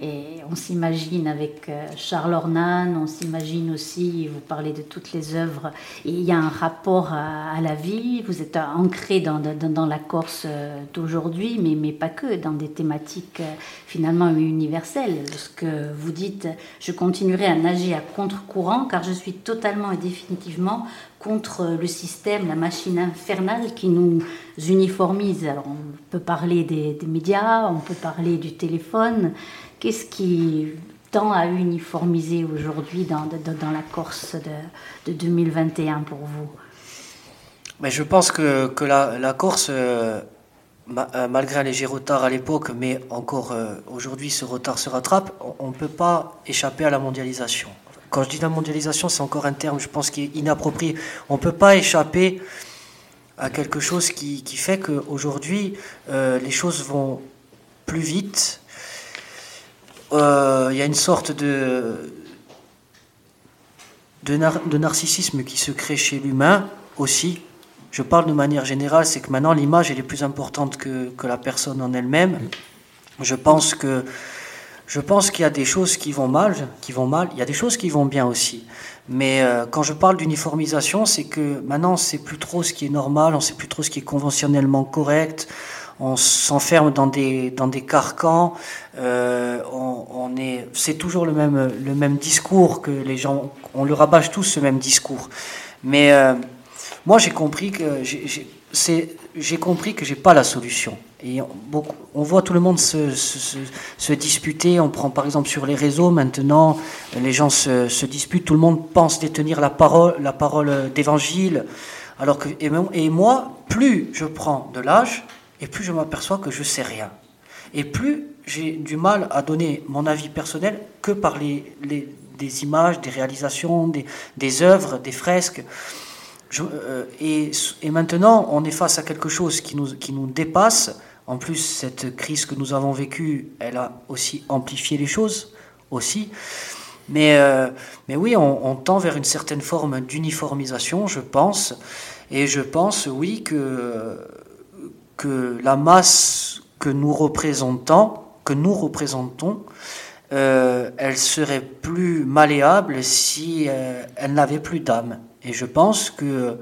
Et on s'imagine avec euh, Charles Ornan, on s'imagine aussi, vous parlez de toutes les œuvres, il y a un rapport à, la vie, vous êtes ancré dans, la Corse euh, d'aujourd'hui, mais, pas que, dans des thématiques euh, finalement universelles. Ce que vous dites, je continuerai à nager à contre-courant car je suis totalement et définitivement contre le système, la machine infernale qui nous uniformise. Alors on peut parler des médias, on peut parler du téléphone, Qu'est-ce qui tend à uniformiser aujourd'hui dans, la Corse de, 2021 pour vous? Mais Je pense que, la, Corse, euh, euh, malgré un léger retard à l'époque, mais encore euh, aujourd'hui ce retard se rattrape, on ne peut pas échapper à la mondialisation. Quand je dis la mondialisation, c'est encore un terme, je pense, qui est inapproprié. On ne peut pas échapper à quelque chose qui, qui fait qu'aujourd'hui, les choses vont plus vite, euh, il y a une sorte de, de, narcissisme qui se crée chez l'humain aussi. Je parle de manière générale, c'est que maintenant l'image est plus importante que, que la personne en elle-même. Je pense que je pense qu'il y a des choses qui vont mal, qui vont mal. Il y a des choses qui vont bien aussi. Mais euh, quand je parle d'uniformisation, c'est que maintenant, c'est plus trop ce qui est normal, on sait plus trop ce qui est conventionnellement correct on s'enferme dans des, dans des carcans, euh, on, est, c'est toujours le même, le même discours que les gens, on le rabâche tous ce même discours. Mais euh, moi j'ai compris que j'ai, compris que j'ai pas la solution. Et beaucoup, on voit tout le monde se, se, disputer. On prend par exemple sur les réseaux maintenant, les gens se, se disputent. Tout le monde pense détenir la parole, la parole d'évangile. Alors que et moi, plus je prends de l'âge, et plus je m'aperçois que je sais rien. Et plus j'ai du mal à donner mon avis personnel que par les, des images, des réalisations, des, œuvres, des fresques. Euh, et, maintenant, on est face à quelque chose qui nous, qui nous dépasse. En plus, cette crise que nous avons vécue, elle a aussi amplifié les choses, aussi. Mais, mais oui, on, tend vers une certaine forme d'uniformisation, je pense. Et je pense, oui, que, que la masse que nous représentons, que nous représentons euh, elle serait plus malléable si euh, elle n'avait plus d'âme. Et je pense que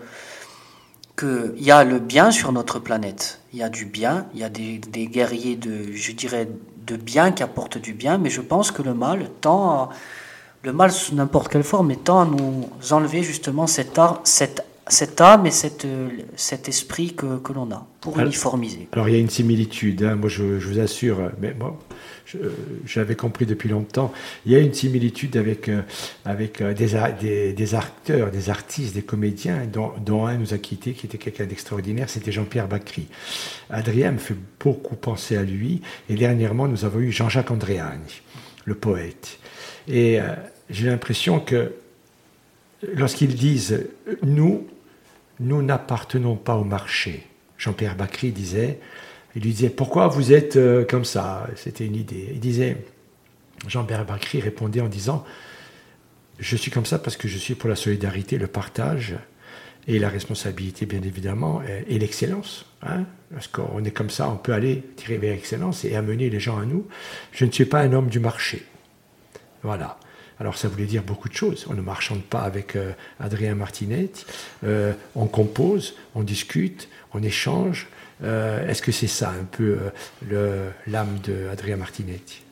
qu'il y a le bien sur notre planète. Il y a du bien, il y a des, guerriers de, je dirais, de bien qui apportent du bien, mais je pense que le mal tend à, le mal sous n'importe quelle forme, mais tend à nous enlever justement cette, cette cette âme et cette, cet esprit que, que l'on a pour uniformiser. Alors il y a une similitude, hein. moi je, je, vous assure, mais moi j'avais compris depuis longtemps, il y a une similitude avec, euh, avec euh, des, des, des, acteurs, des artistes, des comédiens, dont, dont, un nous a quittés, qui était quelqu'un d'extraordinaire, c'était Jean-Pierre Bacry. Adrien me fait beaucoup penser à lui, et dernièrement nous avons eu Jean-Jacques Andréani, le poète. Et euh, j'ai l'impression que lorsqu'ils disent nous, nous n'appartenons pas au marché. Jean-Pierre Bacry disait, il lui disait pourquoi vous êtes euh, comme ça? C'était une idée. Il disait, Jean-Pierre Bacry répondait en disant, je suis comme ça parce que je suis pour la solidarité, le partage et la responsabilité bien évidemment et, l'excellence. Hein parce qu'on est comme ça, on peut aller tirer vers l'excellence et amener les gens à nous. Je ne suis pas un homme du marché. Voilà. Alors ça voulait dire beaucoup de choses. On ne marchande pas avec euh, Adrien Martinetti, euh, on compose, on discute, on échange. Euh, est-ce que c'est ça un peu l'âme de Adrien Martinetti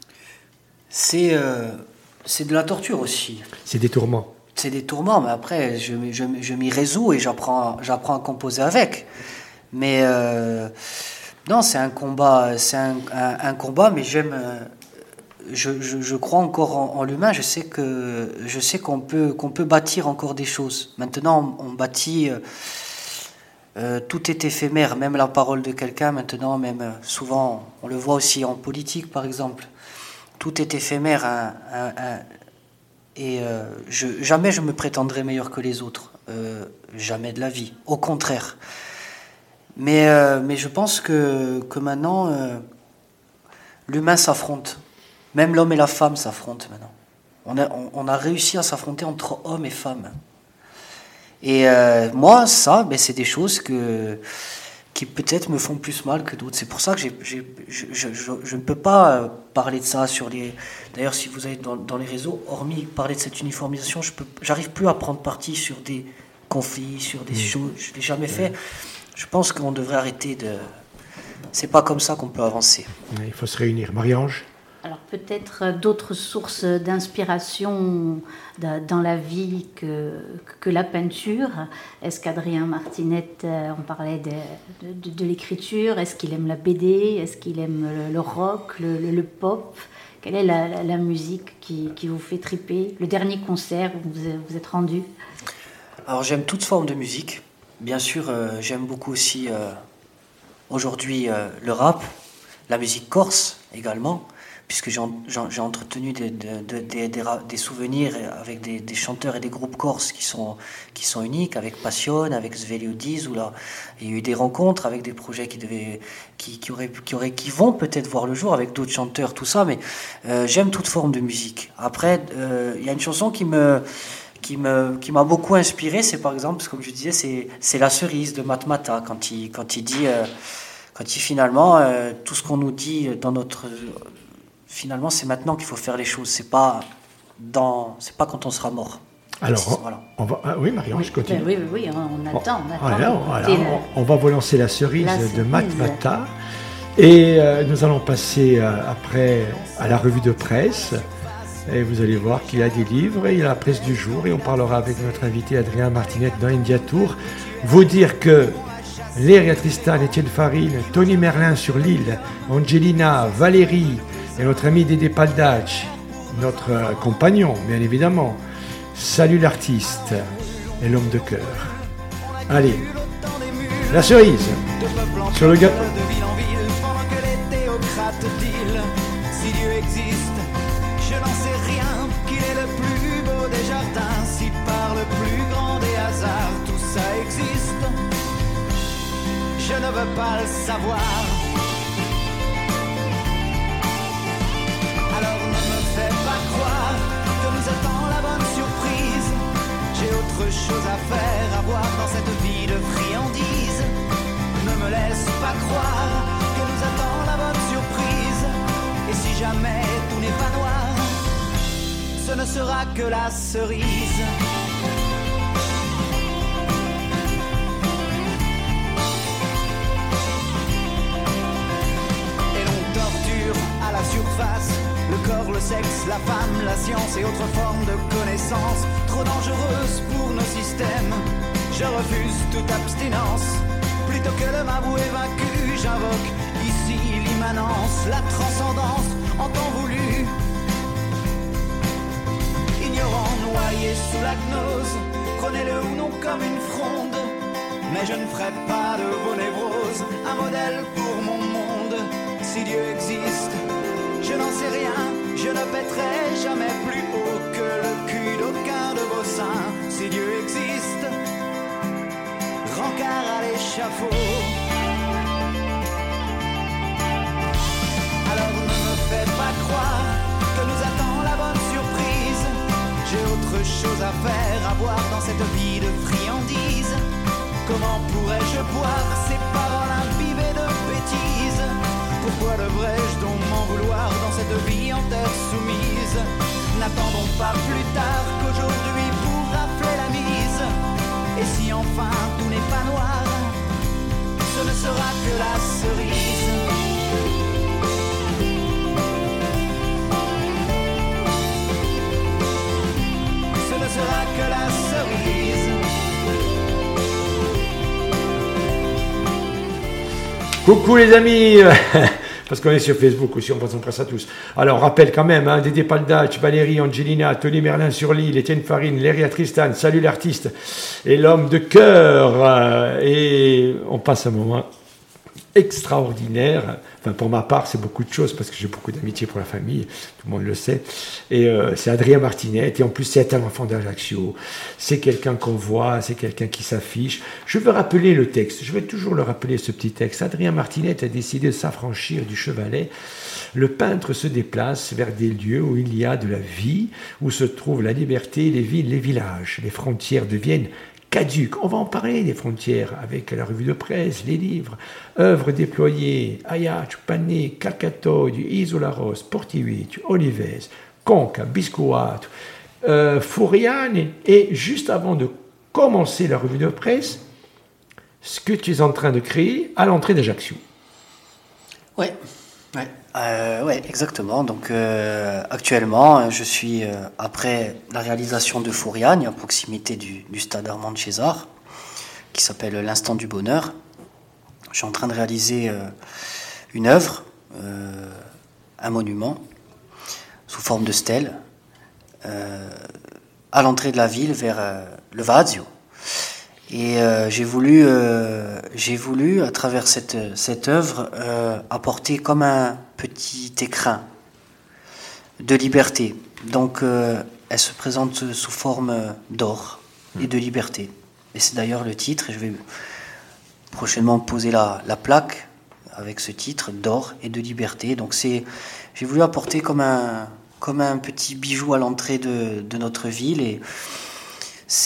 C'est de la torture aussi. C'est des tourments. C'est des tourments, mais après je, je, je m'y résous et j'apprends j'apprends à composer avec. Mais non, c'est un combat, c'est un, un, combat, mais j'aime je, crois encore en, l'humain. Je sais que je sais qu'on peut qu'on peut bâtir encore des choses. Maintenant, on, bâtit. Euh, euh, tout est éphémère, même la parole de quelqu'un. Maintenant, même euh, souvent, on le voit aussi en politique, par exemple. Tout est éphémère. et jamais je me prétendrai meilleur que les autres. jamais de la vie. Au contraire. Mais, mais je pense que, que maintenant, l'humain s'affronte. Même l'homme et la femme s'affrontent maintenant. On a, on, a réussi à s'affronter entre hommes et femmes. Et euh, moi, ça, ben, c'est des choses que, qui peut-être me font plus mal que d'autres. C'est pour ça que je, je, je, ne peux pas euh, parler de ça sur les. D'ailleurs, si vous êtes dans, dans, les réseaux, hormis parler de cette uniformisation, je n'arrive plus à prendre parti sur des conflits, sur des mmh. choses. Je l'ai jamais fait. Je pense qu'on devrait arrêter de. C'est pas comme ça qu'on peut avancer. Il faut se réunir. Marie-Ange? Alors peut-être d'autres sources d'inspiration dans la vie que, que la peinture. Est-ce qu'Adrien Martinet, euh, on parlait de, de, l'écriture, est-ce qu'il aime la BD, est-ce qu'il aime le, rock, le, pop? Quelle est la, la, musique qui, qui, vous fait triper? Le dernier concert où vous vous êtes rendu? Alors j'aime toute forme de musique. Bien sûr, euh, j'aime beaucoup aussi euh, aujourd'hui le rap, la musique corse également puisque j'ai entretenu des, des, souvenirs avec des, chanteurs et des groupes corses qui sont, qui sont uniques, avec Passion, avec Sveliodiz, où là, il y a eu des rencontres avec des projets qui, devaient, qui, qui, auraient, qui, auraient, qui vont peut-être voir le jour avec d'autres chanteurs, tout ça, mais euh, j'aime toute forme de musique. Après, euh, il y a une chanson qui me qui me qui m'a beaucoup inspiré, c'est par exemple, comme je disais, c'est c'est la cerise de Matmata quand il quand il dit euh, quand il finalement tout ce qu'on nous dit dans notre finalement, c'est maintenant qu'il faut faire les choses. C'est pas dans, c'est pas quand on sera mort. Alors, on va, ah oui, Marion, je continue. Oui, oui, oui, on attend. On, va vous lancer la cerise de Matmata. Et euh, nous allons passer euh, après à la revue de presse. Et vous allez voir qu'il y a des livres, il y a la presse du jour. Et on parlera avec notre invité Adrien Martinet dans India Tour. Vous dire que Léria Tristan, Étienne Farine, Tony Merlin sur l'île, Angelina, Valérie, et notre ami Dédé Paldach, notre euh, compagnon, bien évidemment. Salut l'artiste et l'homme de cœur. Allez, la cerise sur le gâteau. Autre chose à faire, à voir dans cette vie de friandise. Ne me laisse pas croire que nous attend la bonne surprise. Et si jamais tout n'est pas noir, ce ne sera que la cerise. Et l'on torture à la surface le corps, le sexe, la femme, la science et autres formes de connaissances trop dangereuses pour nos systèmes. Je refuse toute abstinence. Plutôt que de m'avouer vaincu, j'invoque ici l'immanence, la transcendance en temps voulu. Ignorant, noyé sous la gnose, prenez-le ou non comme une fronde. Mais je ne ferai pas de vos névroses un modèle pour mon monde. Si Dieu existe, je n'en sais rien, je ne pèterai jamais plus seins. Si Dieu existe, rencard à l'échafaud. Alors ne me fais pas croire que nous attend la bonne surprise. J'ai autre chose à faire, à voir dans cette vie de friandise. Comment pourrais-je boire ces paroles imbibées de bêtises? Pourquoi devrais-je donc m'en vouloir dans cette vie en terre soumise? N'attendons pas plus tard qu'aujourd'hui Et si enfin tout n'est pas noir, ce ne sera que la cerise. Ce ne sera que la cerise. Coucou les amis <laughs> parce qu'on est sur Facebook aussi, on passe à tous. Alors, on rappelle quand même, hein, Dédé Paldach, Valérie, Angelina, Tony Merlin sur l'île, Étienne Farine, Léria Tristan, salut l'artiste, et l'homme de cœur. Euh, et on passe un moment extraordinaire. Enfin, pour ma part, c'est beaucoup de choses parce que j'ai beaucoup d'amitié pour la famille, tout le monde le sait. Et euh, c'est Adrien Martinet, et en plus, c'est un enfant d'Ajaccio. C'est quelqu'un qu'on voit, c'est quelqu'un qui s'affiche. Je veux rappeler le texte, je vais toujours le rappeler ce petit texte. Adrien Martinet a décidé de s'affranchir du chevalet. Le peintre se déplace vers des lieux où il y a de la vie, où se trouvent la liberté, les villes, les villages. Les frontières deviennent caduques. On va en parler des frontières avec la revue de presse, les livres, œuvres déployées, Ayach, Pané, Calcato, Isolaros, Portivic, Olives, Conca, Biscoat, euh, Fouriane. Et juste avant de commencer la revue de presse, ce que tu es en train de créer à l'entrée d'Ajaccio. Ouais, ouais. Euh, ouais, exactement. Donc euh, actuellement, je suis euh, après la réalisation de Fouriane, à proximité du, stade Armand César, qui s'appelle L'Instant du Bonheur. Je suis en train de réaliser une œuvre, un monument, sous forme de stèle, à l'entrée de la ville vers le Vazio. Et euh, j'ai voulu, euh, j'ai voulu, à travers cette, cette œuvre, euh, apporter comme un petit écrin de liberté. Donc, elle se présente sous forme d'or et de liberté. Et c'est d'ailleurs le titre, et je vais prochainement poser la, la plaque avec ce titre d'or et de liberté. Donc, c'est, j'ai voulu apporter comme un, comme un petit bijou à l'entrée de, de notre ville.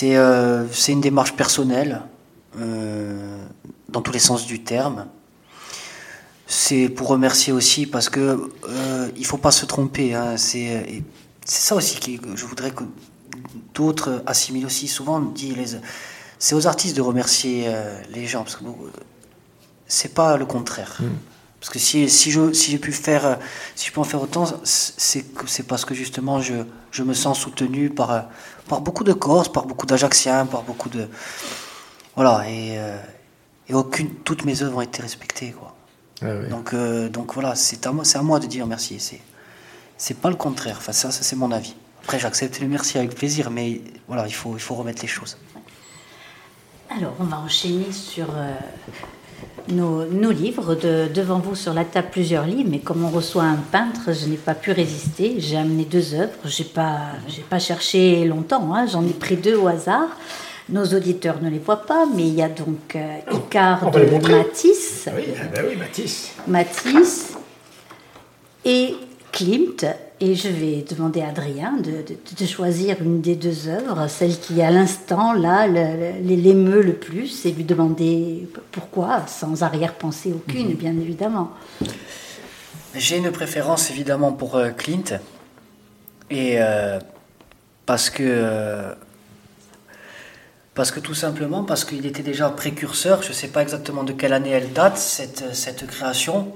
Euh, c'est une démarche personnelle, euh, dans tous les sens du terme. C'est pour remercier aussi parce que euh, il faut pas se tromper. Hein, c'est ça aussi que je voudrais que d'autres assimilent aussi. Souvent, c'est aux artistes de remercier les gens parce que c'est pas le contraire. Mm. Parce que si, si, je, si j'ai pu faire, si je peux en faire autant, c'est, c'est parce que justement je, je me sens soutenu par, par beaucoup de Corses, par beaucoup d'Ajaxiens, par beaucoup de. Voilà, et, euh, et aucune, toutes mes œuvres ont été respectées. Quoi. Ah donc, euh, donc voilà, c'est à, moi, c'est à moi de dire merci. C'est, c'est pas le contraire. Enfin, ça, ça c'est mon avis. Après, j'accepte le merci avec plaisir, mais voilà, il faut, il faut remettre les choses. Alors, on va enchaîner sur. Euh, nos, livres. devant vous sur la table plusieurs livres, mais comme on reçoit un peintre, je n'ai pas pu résister. J'ai amené deux œuvres. J'ai pas, j'ai pas cherché longtemps. Hein. J'en ai pris deux au hasard. Nos auditeurs ne les voient pas, mais il y a donc euh, Icar de Matisse. Ah oui, ah oui, Matisse. Matisse et Klimt. Et je vais demander à Adrien de, choisir une des deux œuvres, celle qui à l'instant là l'émeut le, plus, et lui demander pourquoi, sans arrière-pensée aucune, mhm. bien évidemment. J'ai une préférence évidemment pour euh, Clint, et euh, parce que euh, parce que tout simplement parce qu'il était déjà précurseur. Je ne sais pas exactement de quelle année elle date cette, cette création,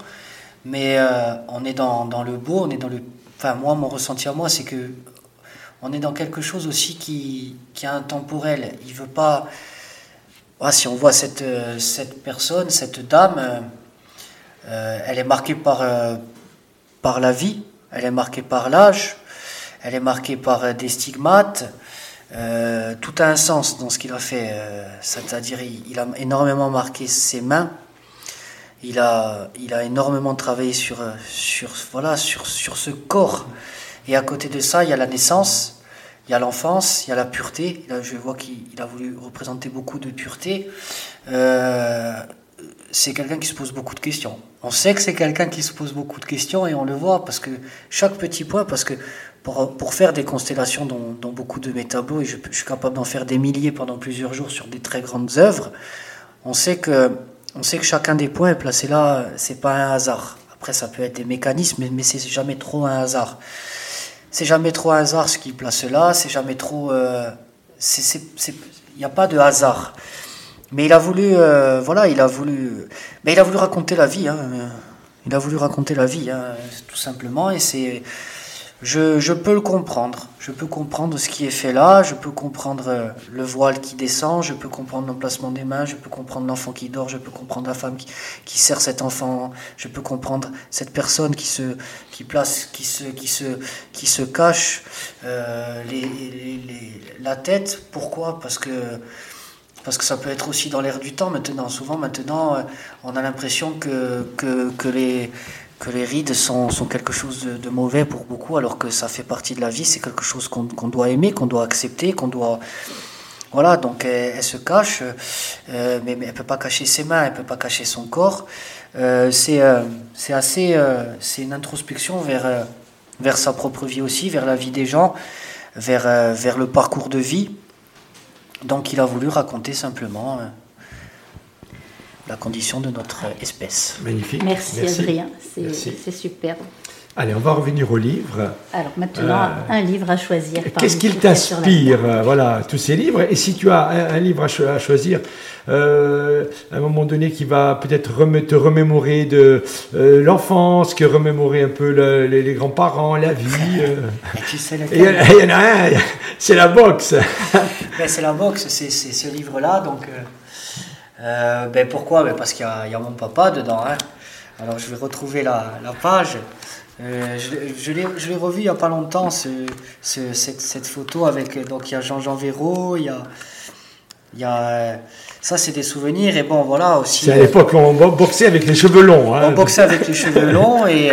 mais on est dans, dans, le beau, on est dans le enfin moi mon ressenti à moi c'est que on est dans quelque chose aussi qui, qui est intemporel. Il veut pas. Si on voit cette, cette personne, cette dame, euh, elle est marquée par, euh, par la vie, elle est marquée par l'âge, elle est marquée par euh, des stigmates. tout a un sens dans ce qu'il a fait. C'est-à-dire, il, il, a énormément marqué ses mains, il a, il a énormément travaillé sur, sur, voilà, sur, sur ce corps. Et à côté de ça, il y a la naissance, il y a l'enfance, il y a la pureté. Là, je vois qu'il a voulu représenter beaucoup de pureté. Euh, c'est quelqu'un qui se pose beaucoup de questions. On sait que c'est quelqu'un qui se pose beaucoup de questions et on le voit parce que chaque petit point, parce que pour, pour faire des constellations dans, dans, beaucoup de mes tableaux, et je, je suis capable d'en faire des milliers pendant plusieurs jours sur des très grandes œuvres, on sait que on sait que chacun des points est placé là, c'est pas un hasard. Après, ça peut être des mécanismes, mais c'est jamais trop un hasard. C'est jamais trop un hasard ce qui place là, c'est jamais trop. Euh, il n'y a pas de hasard. Mais il a voulu, euh, voilà, il a voulu, mais il a voulu raconter la vie. Hein. Il a voulu raconter la vie, hein, tout simplement, et c'est je, peux le comprendre. Je peux comprendre ce qui est fait là, je peux comprendre euh, le voile qui descend, je peux comprendre l'emplacement des mains, je peux comprendre l'enfant qui dort, je peux comprendre la femme qui, qui sert cet enfant, je peux comprendre cette personne qui se, place, qui se, cache euh, la tête. Pourquoi? Parce que parce que ça peut être aussi dans l'air du temps maintenant. Souvent maintenant, euh, on a l'impression que, que les que les rides sont, sont quelque chose de, mauvais pour beaucoup, alors que ça fait partie de la vie, c'est quelque chose qu'on doit aimer, qu'on doit accepter, qu'on doit... Voilà, donc elle, se cache, euh, mais, mais, elle peut pas cacher ses mains, elle peut pas cacher son corps. Euh, c'est euh, c'est assez... C'est une introspection vers, vers sa propre vie aussi, vers la vie des gens, vers, vers le parcours de vie. Donc il a voulu raconter simplement la condition de notre espèce. Magnifique. Merci, Adrien, c'est superbe. Allez, on va revenir au livre. Alors maintenant, euh, un livre à choisir. Qu'est-ce qu'il t'inspire euh, Voilà, tous ces livres? Et si tu as un, livre à, choisir, euh, à un moment donné, qui va peut-être te remémorer de l'enfance, qui remémorer un peu les, grands-parents, la vie. <laughs> il y en a un, <laughs> c'est la boxe. Ben, c'est la boxe, c'est ce livre-là, donc. Euh, ben pourquoi? Ben Parce qu'il y, y, a mon papa dedans. Hein. Alors je vais retrouver la, la page. Euh, je, je l'ai revu il n'y a pas longtemps, ce, ce, cette, cette, photo avec. Donc il y a Jean-Jean Véraud, il y a. Il y a ça, c'est des souvenirs. Et bon, voilà aussi. C'est à l'époque on boxait avec les cheveux longs. Hein. On boxait avec les cheveux longs. Et,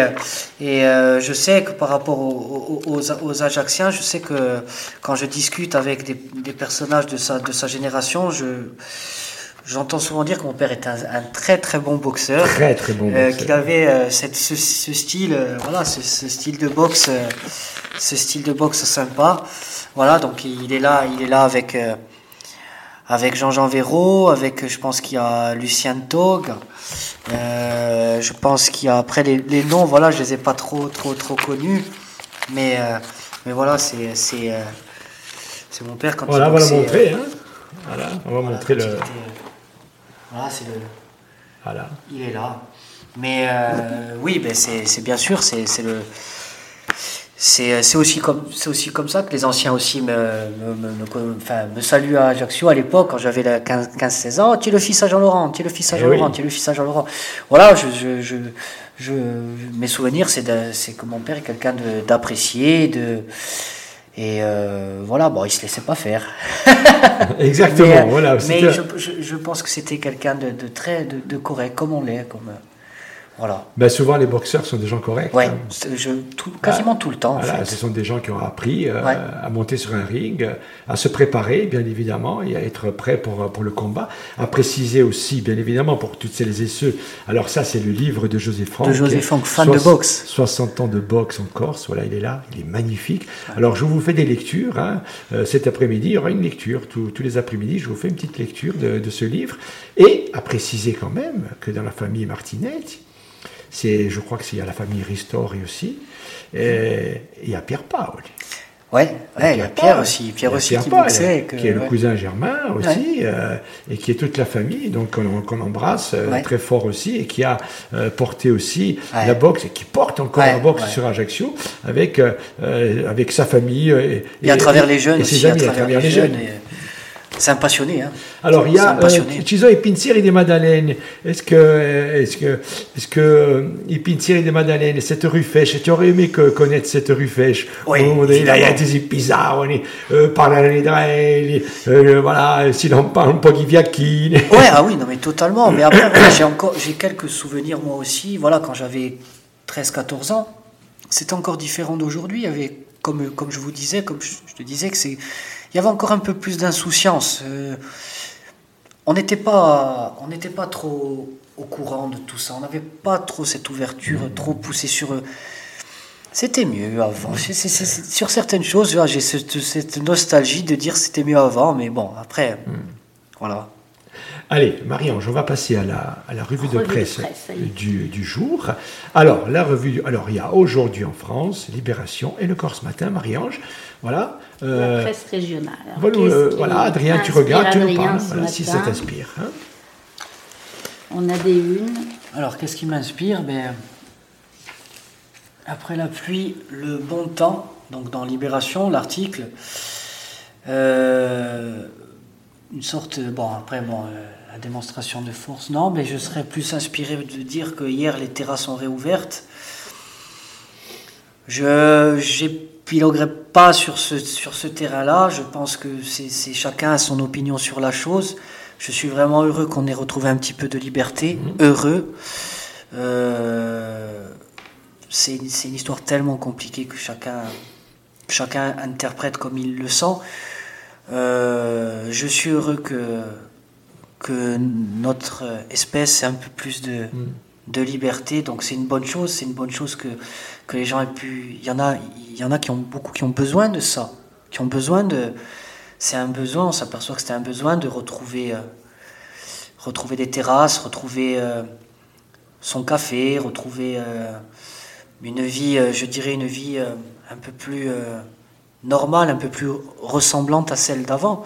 et euh, je sais que par rapport aux, aux, aux, Ajaxiens, je sais que quand je discute avec des, des personnages de sa, de sa génération, je J'entends souvent dire que mon père est un, très très bon boxeur. Très très bon euh, qu'il avait euh, cette, ce, style, euh, voilà, ce, style de boxe, ce style de boxe sympa. Voilà, donc il est là, il est là avec avec Jean-Jean Véraud, avec je pense qu'il y a Lucien Tog. je pense qu'il y a après les, les, noms, voilà, je les ai pas trop trop trop connus, mais mais voilà, c'est c'est c'est mon père quand voilà, il Voilà, on va montrer. Hein. Voilà, on va montrer le. Voilà, c'est le. Voilà. Il est là. Mais euh, oui, ben c'est bien sûr, c'est le. C'est aussi, comme, aussi comme ça que les anciens aussi me, me, me, enfin, me saluent à Ajaccio à l'époque, quand j'avais 15-16 ans. Tu es le fils à Jean-Laurent, tu es le fils à eh Jean-Laurent, tu es le fils à Jean-Laurent. Voilà, je, je, je, je, mes souvenirs, c'est que mon père est quelqu'un d'apprécié, de, et euh, voilà, bon, il se laissait pas faire. <laughs> Exactement, mais, voilà. Mais je, je, pense que c'était quelqu'un de, de, très de, correct, comme on l'est, comme Voilà. Ben souvent, les boxeurs sont des gens corrects. Oui, hein. quasiment tout le temps. Ce sont des gens qui ont appris euh, à monter sur un ring, à se préparer, bien évidemment, et à être prêt pour, pour le combat. À préciser aussi, bien évidemment, pour toutes celles et ceux. Alors, ça, c'est le livre de José Franck. De José Franck, fan de boxe. 60 ans de boxe en Corse. Voilà, il est là. Il est magnifique. Alors, je vous fais des lectures. Hein. Euh, cet après-midi, il y aura une lecture. Tous, tous les après-midi, je vous fais une petite lecture de, de ce livre. Et à préciser quand même que dans la famille Martinet, c'est, je crois que c'est à la famille Ristori aussi. Et il y a Pierre Paul. Ouais, ouais, il y a Pierre aussi, Pierre aussi qui boxait, qui est le cousin Germain aussi, euh, et qui est toute la famille, donc qu'on embrasse euh, très fort aussi, et qui a euh, porté aussi la boxe et qui porte encore la boxe sur Ajaccio avec avec sa famille et, à travers les jeunes aussi, à travers, les, jeunes. C'est un passionné. Hein. Alors, il y a ci sono i pensieri di Madeleine. Est-ce que, est-ce que, est-ce que i pensieri di Madeleine, cette rue Fèche, tu aurais aimé que, connaître cette rue Fèche? Oui. Il y a des bizarres, euh, parlano di Draeli, euh, voilà, si l'on parle un peu di Viacchini. Ouais, ah oui, non, mais totalement. Mais après, j'ai encore, j'ai quelques souvenirs moi aussi. Voilà, quand j'avais 13-14 ans, c'était encore différent d'aujourd'hui. Il y avait, comme, comme je vous disais, comme je, je te disais, que c'est il y avait encore un peu plus d'insouciance. Euh, on n'était pas, on n'était pas trop au courant de tout ça. On n'avait pas trop cette ouverture, trop poussée sur eux. C'était mieux avant. sur certaines choses, j'ai cette, nostalgie de dire c'était mieux avant, mais bon, après, hmm. voilà. Allez, Marie-Ange, on va passer à la, à la revue, de presse, du, du, jour. Alors, la revue, alors il y a aujourd'hui en France Libération et le Corse Matin, Marie-Ange. Voilà. Euh, la presse régionale. Voilà, Adrien, tu regardes, tu nous parles, si ça t'inspire. Hein. On a des unes. Alors, qu'est-ce qui m'inspire? Ben, Après la pluie, le bon temps, donc dans Libération, l'article, euh, une sorte, bon, après, bon, euh, la démonstration de force, non, mais je serais plus inspiré de dire que hier, les terrasses sont réouvertes. Je, j'ai piloguerai pas sur ce, sur ce terrain-là. Je pense que c'est chacun a son opinion sur la chose. Je suis vraiment heureux qu'on ait retrouvé un petit peu de liberté. Mhm. Heureux. Euh, c'est une histoire tellement compliquée que chacun, chacun interprète comme il le sent. Euh, je suis heureux que, que notre espèce ait un peu plus de, mhm. De liberté. Donc c'est une bonne chose. C'est une bonne chose que, les gens aient pu. Il y en a, qui ont beaucoup qui ont besoin de ça, qui ont besoin de. C'est un besoin, on s'aperçoit que c'est un besoin de retrouver, euh, retrouver des terrasses, retrouver euh, son café, retrouver euh, une vie, je dirais une vie un peu plus normale, un peu plus ressemblante à celle d'avant.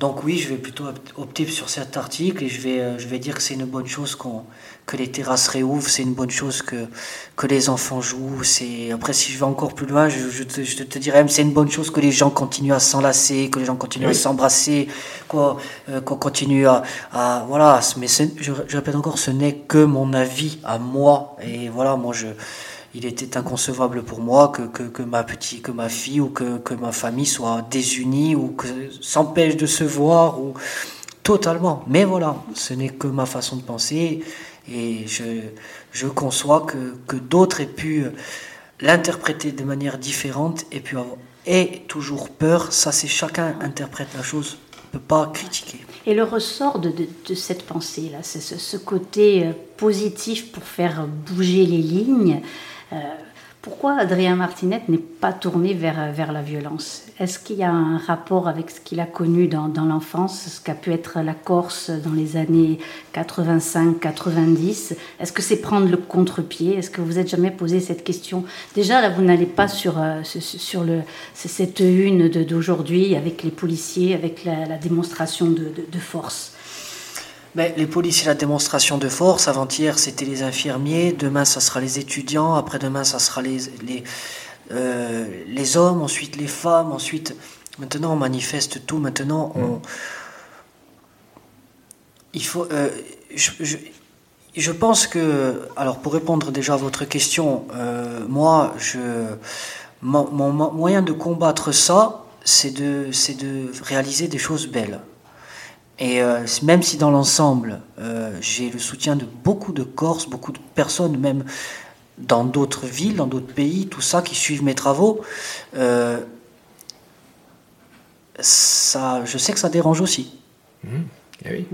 Donc oui, je vais plutôt opter sur cet article et je vais, euh, je vais dire que c'est une bonne chose que les terrasses réouvrent, c'est une bonne chose que, que les enfants jouent. C'est Après, si je vais encore plus loin, je, je, te, je te, dirais même c'est une bonne chose que les gens continuent à s'enlacer, que les gens continuent à s'embrasser, qu'on, euh, qu'on continue à, à... Voilà, mais je, je répète encore, ce n'est que mon avis à moi. Et voilà, moi je il était inconcevable pour moi que, que, ma petite, que ma fille ou que, que ma famille soit désunie ou que s'empêche de se voir ou totalement. Mais voilà, ce n'est que ma façon de penser et je, je conçois que, que d'autres aient pu l'interpréter de manière différente et puis avoir et toujours peur. Ça, c'est chacun interprète la chose, ne peut pas critiquer. Et le ressort de, de, cette pensée-là, c'est ce, ce, côté euh, positif pour faire bouger les lignes. Euh, pourquoi Adrien Martinet n'est pas tourné vers, vers la violence? Est-ce qu'il y a un rapport avec ce qu'il a connu dans, dans l'enfance, ce qu'a pu être la Corse dans les années 85-90 Est-ce que c'est prendre le contre-pied? Est-ce que vous n'êtes jamais posé cette question? Déjà, là, vous n'allez pas sur, euh, sur le, cette une d'aujourd'hui avec les policiers, avec la, démonstration de, de force. Ben, les policiers, la démonstration de force. Avant-hier, c'était les infirmiers. Demain, ça sera les étudiants. Après-demain, ça sera les, les, euh, les hommes. Ensuite, les femmes. Ensuite, maintenant, on manifeste tout. Maintenant, on. Il faut. Euh, je, je, je, pense que. Alors, pour répondre déjà à votre question, euh, moi, je, mon, mon, moyen de combattre ça, c'est de, de réaliser des choses belles. Et euh, même si dans l'ensemble, euh, j'ai le soutien de beaucoup de Corses, beaucoup de personnes, même dans d'autres villes, dans d'autres pays, tout ça, qui suivent mes travaux, euh, ça, je sais que ça dérange aussi. Mmh. Eh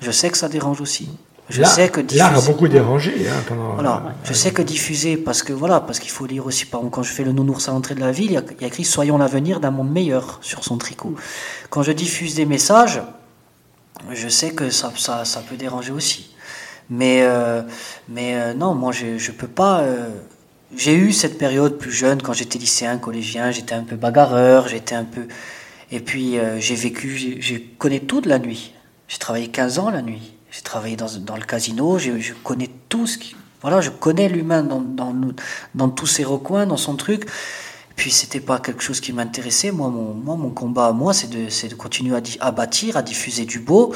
je sais que ça dérange aussi. Je sais que diffuser... L'art a beaucoup dérangé hein, pendant. Voilà, je sais que diffuser, parce que voilà, parce qu'il faut lire aussi. Par quand je fais le nounours à l'entrée de la ville, il y, a, il y a écrit "Soyons l'avenir d'un monde meilleur" sur son tricot. Quand je diffuse des messages, je sais que ça, ça, peut déranger aussi. Mais, euh, mais euh, non, moi, je ne peux pas. Euh, j'ai eu cette période plus jeune, quand j'étais lycéen, collégien, j'étais un peu bagarreur, j'étais un peu. Et puis, j'ai vécu, je connais tout de la nuit. J'ai travaillé 15 ans la nuit. J'ai travaillé dans, dans, le casino, je, je, connais tout ce qui. Voilà, je connais l'humain dans, dans, dans tous ses recoins, dans son truc. Puis c'était pas quelque chose qui m'intéressait. Moi mon, mon combat à moi, c'est de, de continuer à, à, bâtir, à diffuser du beau.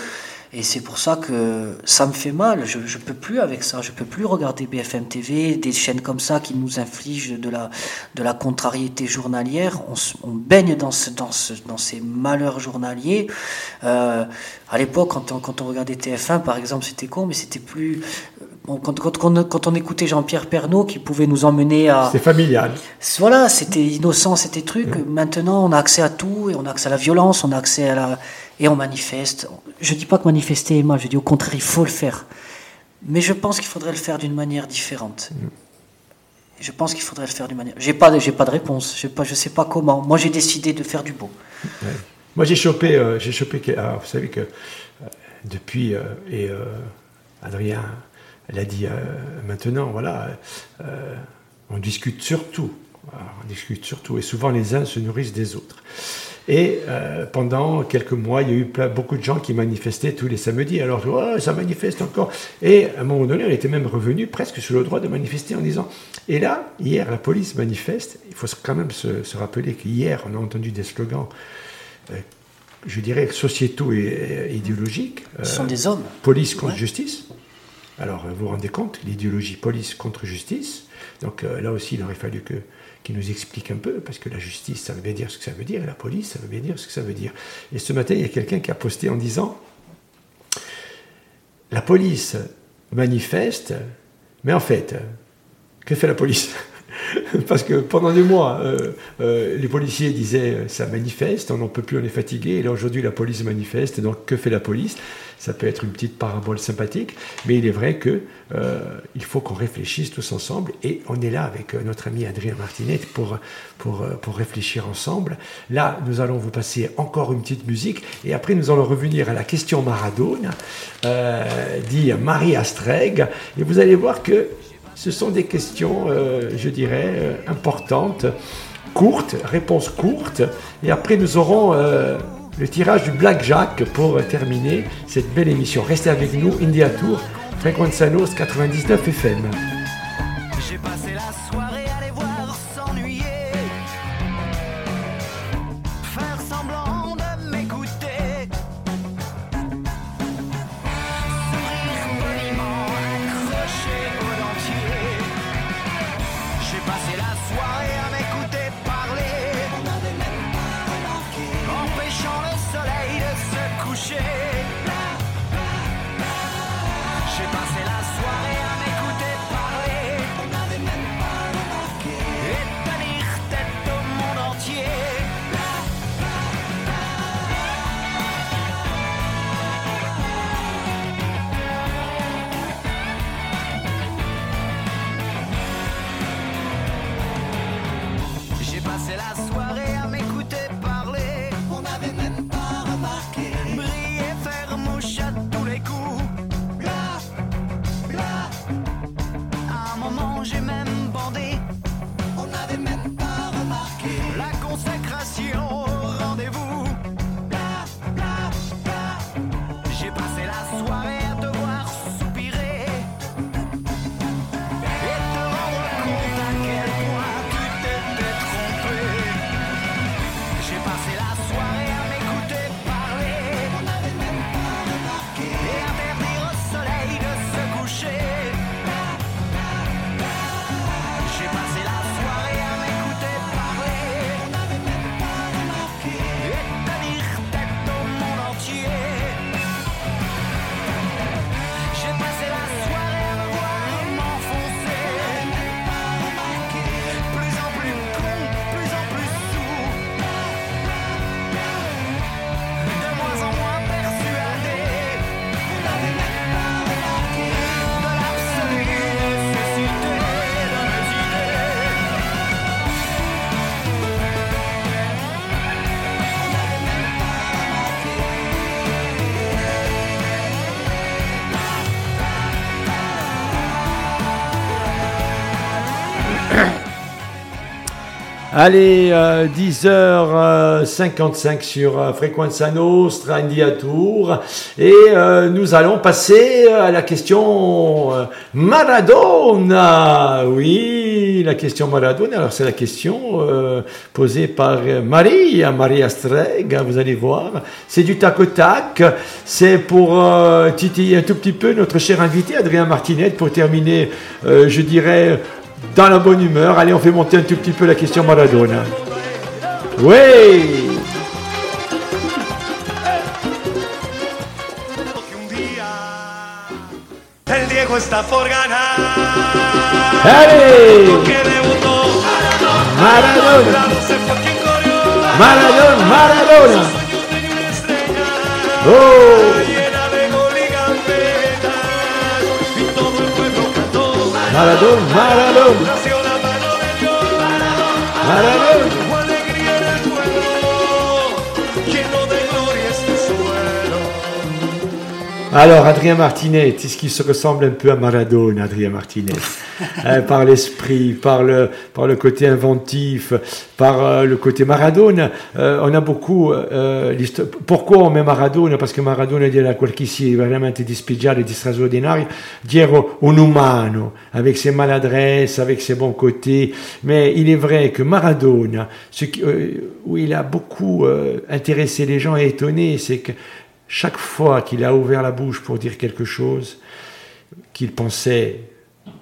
Et c'est pour ça que ça me fait mal. Je ne peux plus avec ça. Je peux plus regarder BFM TV, des chaînes comme ça qui nous infligent de la, de la contrariété journalière. On, on baigne dans, ce, dans, ce, dans ces malheurs journaliers. Euh, à l'époque, quand on, quand on regardait TF1, par exemple, c'était con, mais c'était plus quand, quand, quand, on écoutait Jean-Pierre Pernaud qui pouvait nous emmener à. C'est familial. Voilà, c'était innocent, c'était truc. Maintenant, on a accès à tout et on a accès à la violence, on a accès à la. Et on manifeste. Je dis pas que manifester est mal, je dis au contraire, il faut le faire. Mais je pense qu'il faudrait le faire d'une manière différente. Mm. Je pense qu'il faudrait le faire d'une manière. J'ai pas, j'ai pas de réponse. Je pas, je sais pas comment. Moi, j'ai décidé de faire du beau. Moi, j'ai chopé, euh, j'ai chopé. Alors, vous savez que euh, depuis euh, et Adrien elle a dit euh, maintenant, voilà, euh, on discute surtout. On discute surtout. Et souvent, les uns se nourrissent des autres. Et euh, pendant quelques mois, il y a eu beaucoup de gens qui manifestaient tous les samedis. Alors, oh, ça manifeste encore. Et à un moment donné, on était même revenu presque sur le droit de manifester en disant Et là, hier, la police manifeste. Il faut quand même se, rappeler qu'hier, on a entendu des slogans je dirais, sociétaux et, idéologiques. Ce sont des hommes. Police contre justice. Alors, vous vous rendez compte, l'idéologie police contre justice. Donc euh, là aussi, il aurait fallu que qu'il nous explique un peu, parce que la justice, ça veut bien dire ce que ça veut dire, et la police, ça veut bien dire ce que ça veut dire. Et ce matin, il y a quelqu'un qui a posté en disant, la police manifeste, mais en fait, que fait la police? <laughs> Parce que pendant des mois, euh, euh, les policiers disaient ça manifeste, on n'en peut plus, on est fatigué. Et là aujourd'hui, la police manifeste. Donc que fait la police? Ça peut être une petite parabole sympathique, mais il est vrai que euh, il faut qu'on réfléchisse tous ensemble. Et on est là avec notre ami Adrien Martinet pour, pour, pour réfléchir ensemble. Là, nous allons vous passer encore une petite musique. Et après, nous allons revenir à la question Maradona, dit Marie Astreg. Et vous allez voir que ce sont des questions, euh, je dirais, euh, importantes, courtes, réponses courtes. Et après, nous aurons euh, le tirage du Blackjack pour terminer cette belle émission. Restez avec nous, India Tour, Frequenzanos 99 FM. Allez, 10h55 euh, sur euh, Frequenza Nostra, India Tour. Et euh, nous allons passer à la question Maradona. Oui, la question Maradona. Alors, c'est la question posée par Maria, Maria Streg, hein, vous allez voir. C'est du tac au tac. C'est pour titiller un tout petit peu notre cher invité, Adrien Martinet, pour terminer, je dirais, dans la bonne humeur. Allez, on fait monter un tout petit peu la question Maradona. Oui Allez. Maradona. Maradona Maradona Oh Alors, Adrien Martinet, est-ce qu'il se ressemble un peu à Maradona, Adrien Martinet <laughs> hein, Par l'esprit, par le, côté inventif, par euh, le côté Maradona. Euh, on a beaucoup... Euh, pourquoi on met Maradona? Parce que Maradona dit qualche si veramente dispigiare, di straordinario, dire un umano, avec ses maladresses, avec ses bons côtés. Mais il est vrai que Maradona, où il a beaucoup intéressé les gens et étonné, c'est que chaque fois qu'il a ouvert la bouche pour dire quelque chose qu'il pensait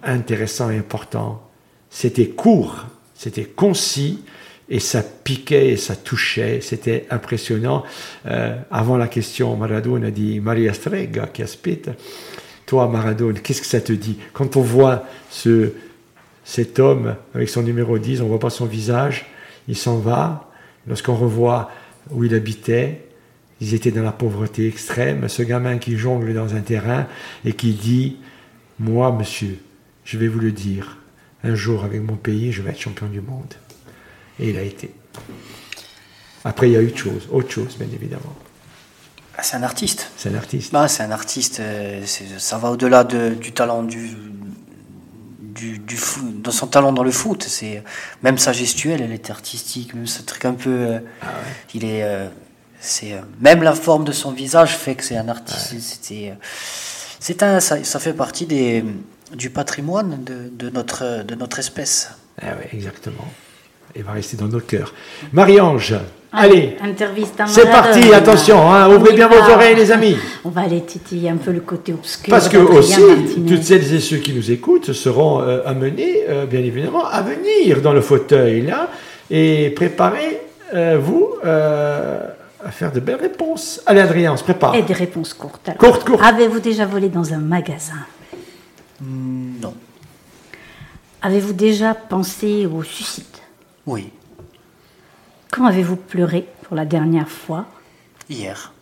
intéressant et important, c'était court, c'était concis, et ça piquait et ça touchait, c'était impressionnant. Euh, avant la question, Maradona a dit Maria Strega qui aspite. Toi, Maradona, qu'est-ce que ça te dit? Quand on voit ce, cet homme avec son numéro 10, on voit pas son visage, il s'en va. Lorsqu'on revoit où il habitait, ils étaient dans la pauvreté extrême. Ce gamin qui jongle dans un terrain et qui dit Moi, monsieur, je vais vous le dire, un jour avec mon pays, je vais être champion du monde. Et il a été. Après, il y a eu autre chose, autre chose, bien évidemment. Ah, c'est un artiste. C'est un artiste. Bah, c'est un artiste. Euh, ça va au-delà du talent du, du, du dans son talent dans le foot. C'est même sa gestuelle, elle était artistique. Même ce truc un peu. Euh, ah il est. Euh, c'est même la forme de son visage fait que c'est un artiste. C'était, c'est un, ça, ça, fait partie des, du patrimoine de, de, notre, de notre espèce. Ah oui, exactement. Il va rester dans nos cœurs. Marie-Ange, allez, c'est parti, attention, hein, ouvrez bien vos oreilles les amis. On va aller titiller un peu le côté obscur. Parce que aussi, toutes celles et ceux qui nous écoutent seront euh, amenés, bien évidemment, à venir dans le fauteuil là et préparer vous à faire de belles réponses. Allez, Adrien, on se prépare. Et des réponses courtes. courtes, courtes. Avez-vous déjà volé dans un magasin? Non. Avez-vous déjà pensé au suicide? Oui. Quand avez-vous pleuré pour la dernière fois? Hier.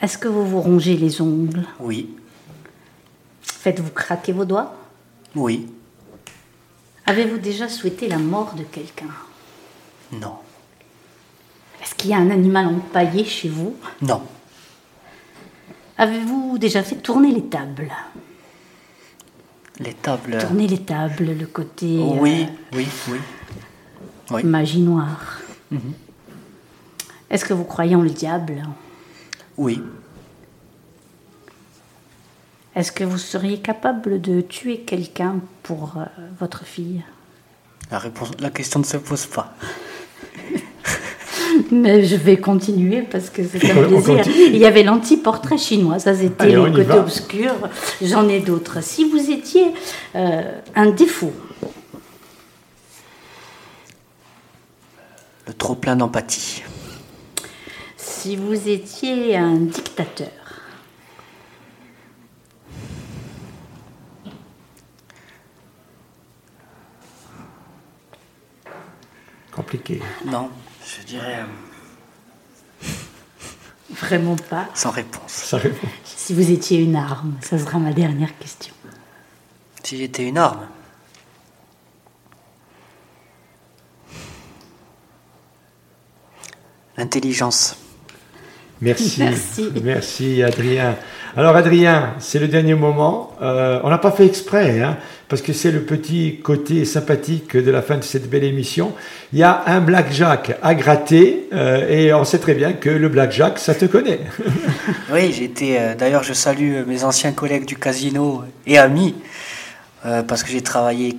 Est-ce que vous vous rongez les ongles? Oui. Faites-vous craquer vos doigts? Oui. Avez-vous déjà souhaité la mort de quelqu'un? Non. Est-ce qu'il y a un animal empaillé chez vous? Non. Avez-vous déjà fait tourner les tables? Les tables Tourner les tables, le côté. Oui, euh, oui, oui, Magie noire. Mhm. Est-ce que vous croyez en le diable? Oui. Est-ce que vous seriez capable de tuer quelqu'un pour euh, votre fille? La, réponse, la question ne se pose pas. <laughs> Mais je vais continuer parce que c'est un plaisir. Il y avait l'anti-portrait chinois, ça c'était le côté obscur. J'en ai d'autres. Si vous étiez euh, un défaut. Le trop plein d'empathie. Si vous étiez un dictateur. Compliqué. Non. Je dirais. Euh, <laughs> Vraiment pas. Sans réponse. Sans réponse. Si vous étiez une arme, ça sera ma dernière question. Si j'étais une arme L'intelligence. Merci. Merci. Merci, Adrien. Alors, Adrien, c'est le dernier moment. Euh, on n'a pas fait exprès, hein, parce que c'est le petit côté sympathique de la fin de cette belle émission. Il y a un blackjack à gratter, euh, et on sait très bien que le blackjack, ça te connaît. <laughs> oui, j'étais. Euh, d'ailleurs, je salue mes anciens collègues du casino et amis, parce que j'ai travaillé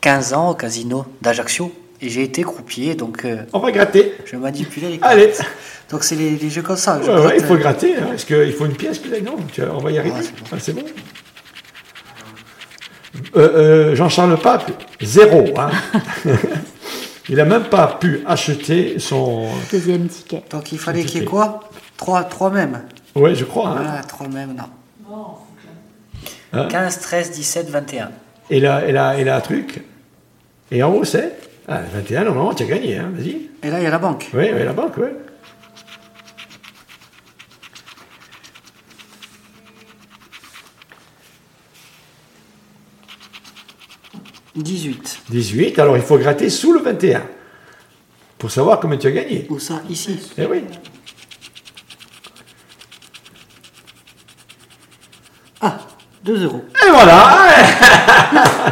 15 ans au casino d'Ajaccio. Et j'ai été croupier, donc. on va gratter. Je manipulais les cartes. Allez. Donc c'est les, jeux comme ça. il faut gratter. Hein, Est-ce qu'il faut une pièce Non, on va y arriver. c'est bon. Euh, euh, Jean-Charles Pape, zéro. Hein. <laughs> il n'a même pas pu acheter son deuxième ticket. Donc il fallait qu'il y ait quoi? Trois, trois mêmes. Oui, je crois. Hein. trois mêmes, non. 15, 13, 17, 21. Et là, et là, et là, truc. Et en haut, c'est? 21, ah, normalement, tu as gagné, hein, vas-y. Et là, il y a la banque. Oui, oui, la banque, oui. 18. 18, alors il faut gratter sous le 21 pour savoir combien tu as gagné. Où ça Ici Eh oui. Ah, 2 euros. Et voilà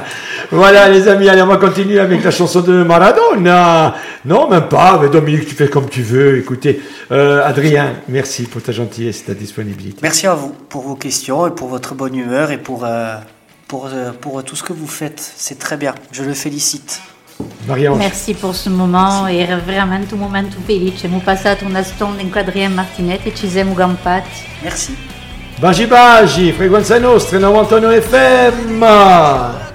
<laughs> Voilà les amis, allez on va continuer avec la chanson de Maradona. Non, même pas, mais Dominique, tu fais comme tu veux. Écoutez, euh, Adrien, merci pour ta gentillesse et ta disponibilité. Merci à vous pour vos questions et pour votre bonne humeur et pour... Euh, pour, euh, pour tout ce que vous faites. C'est très bien. Je le félicite. Maria Merci pour ce moment. Merci. Era veramente un momento felice. Abbiamo passato una stonda in Adrien Martinet e ci siamo gampati. Merci. Baci baci, frequenza nostra 99 FM.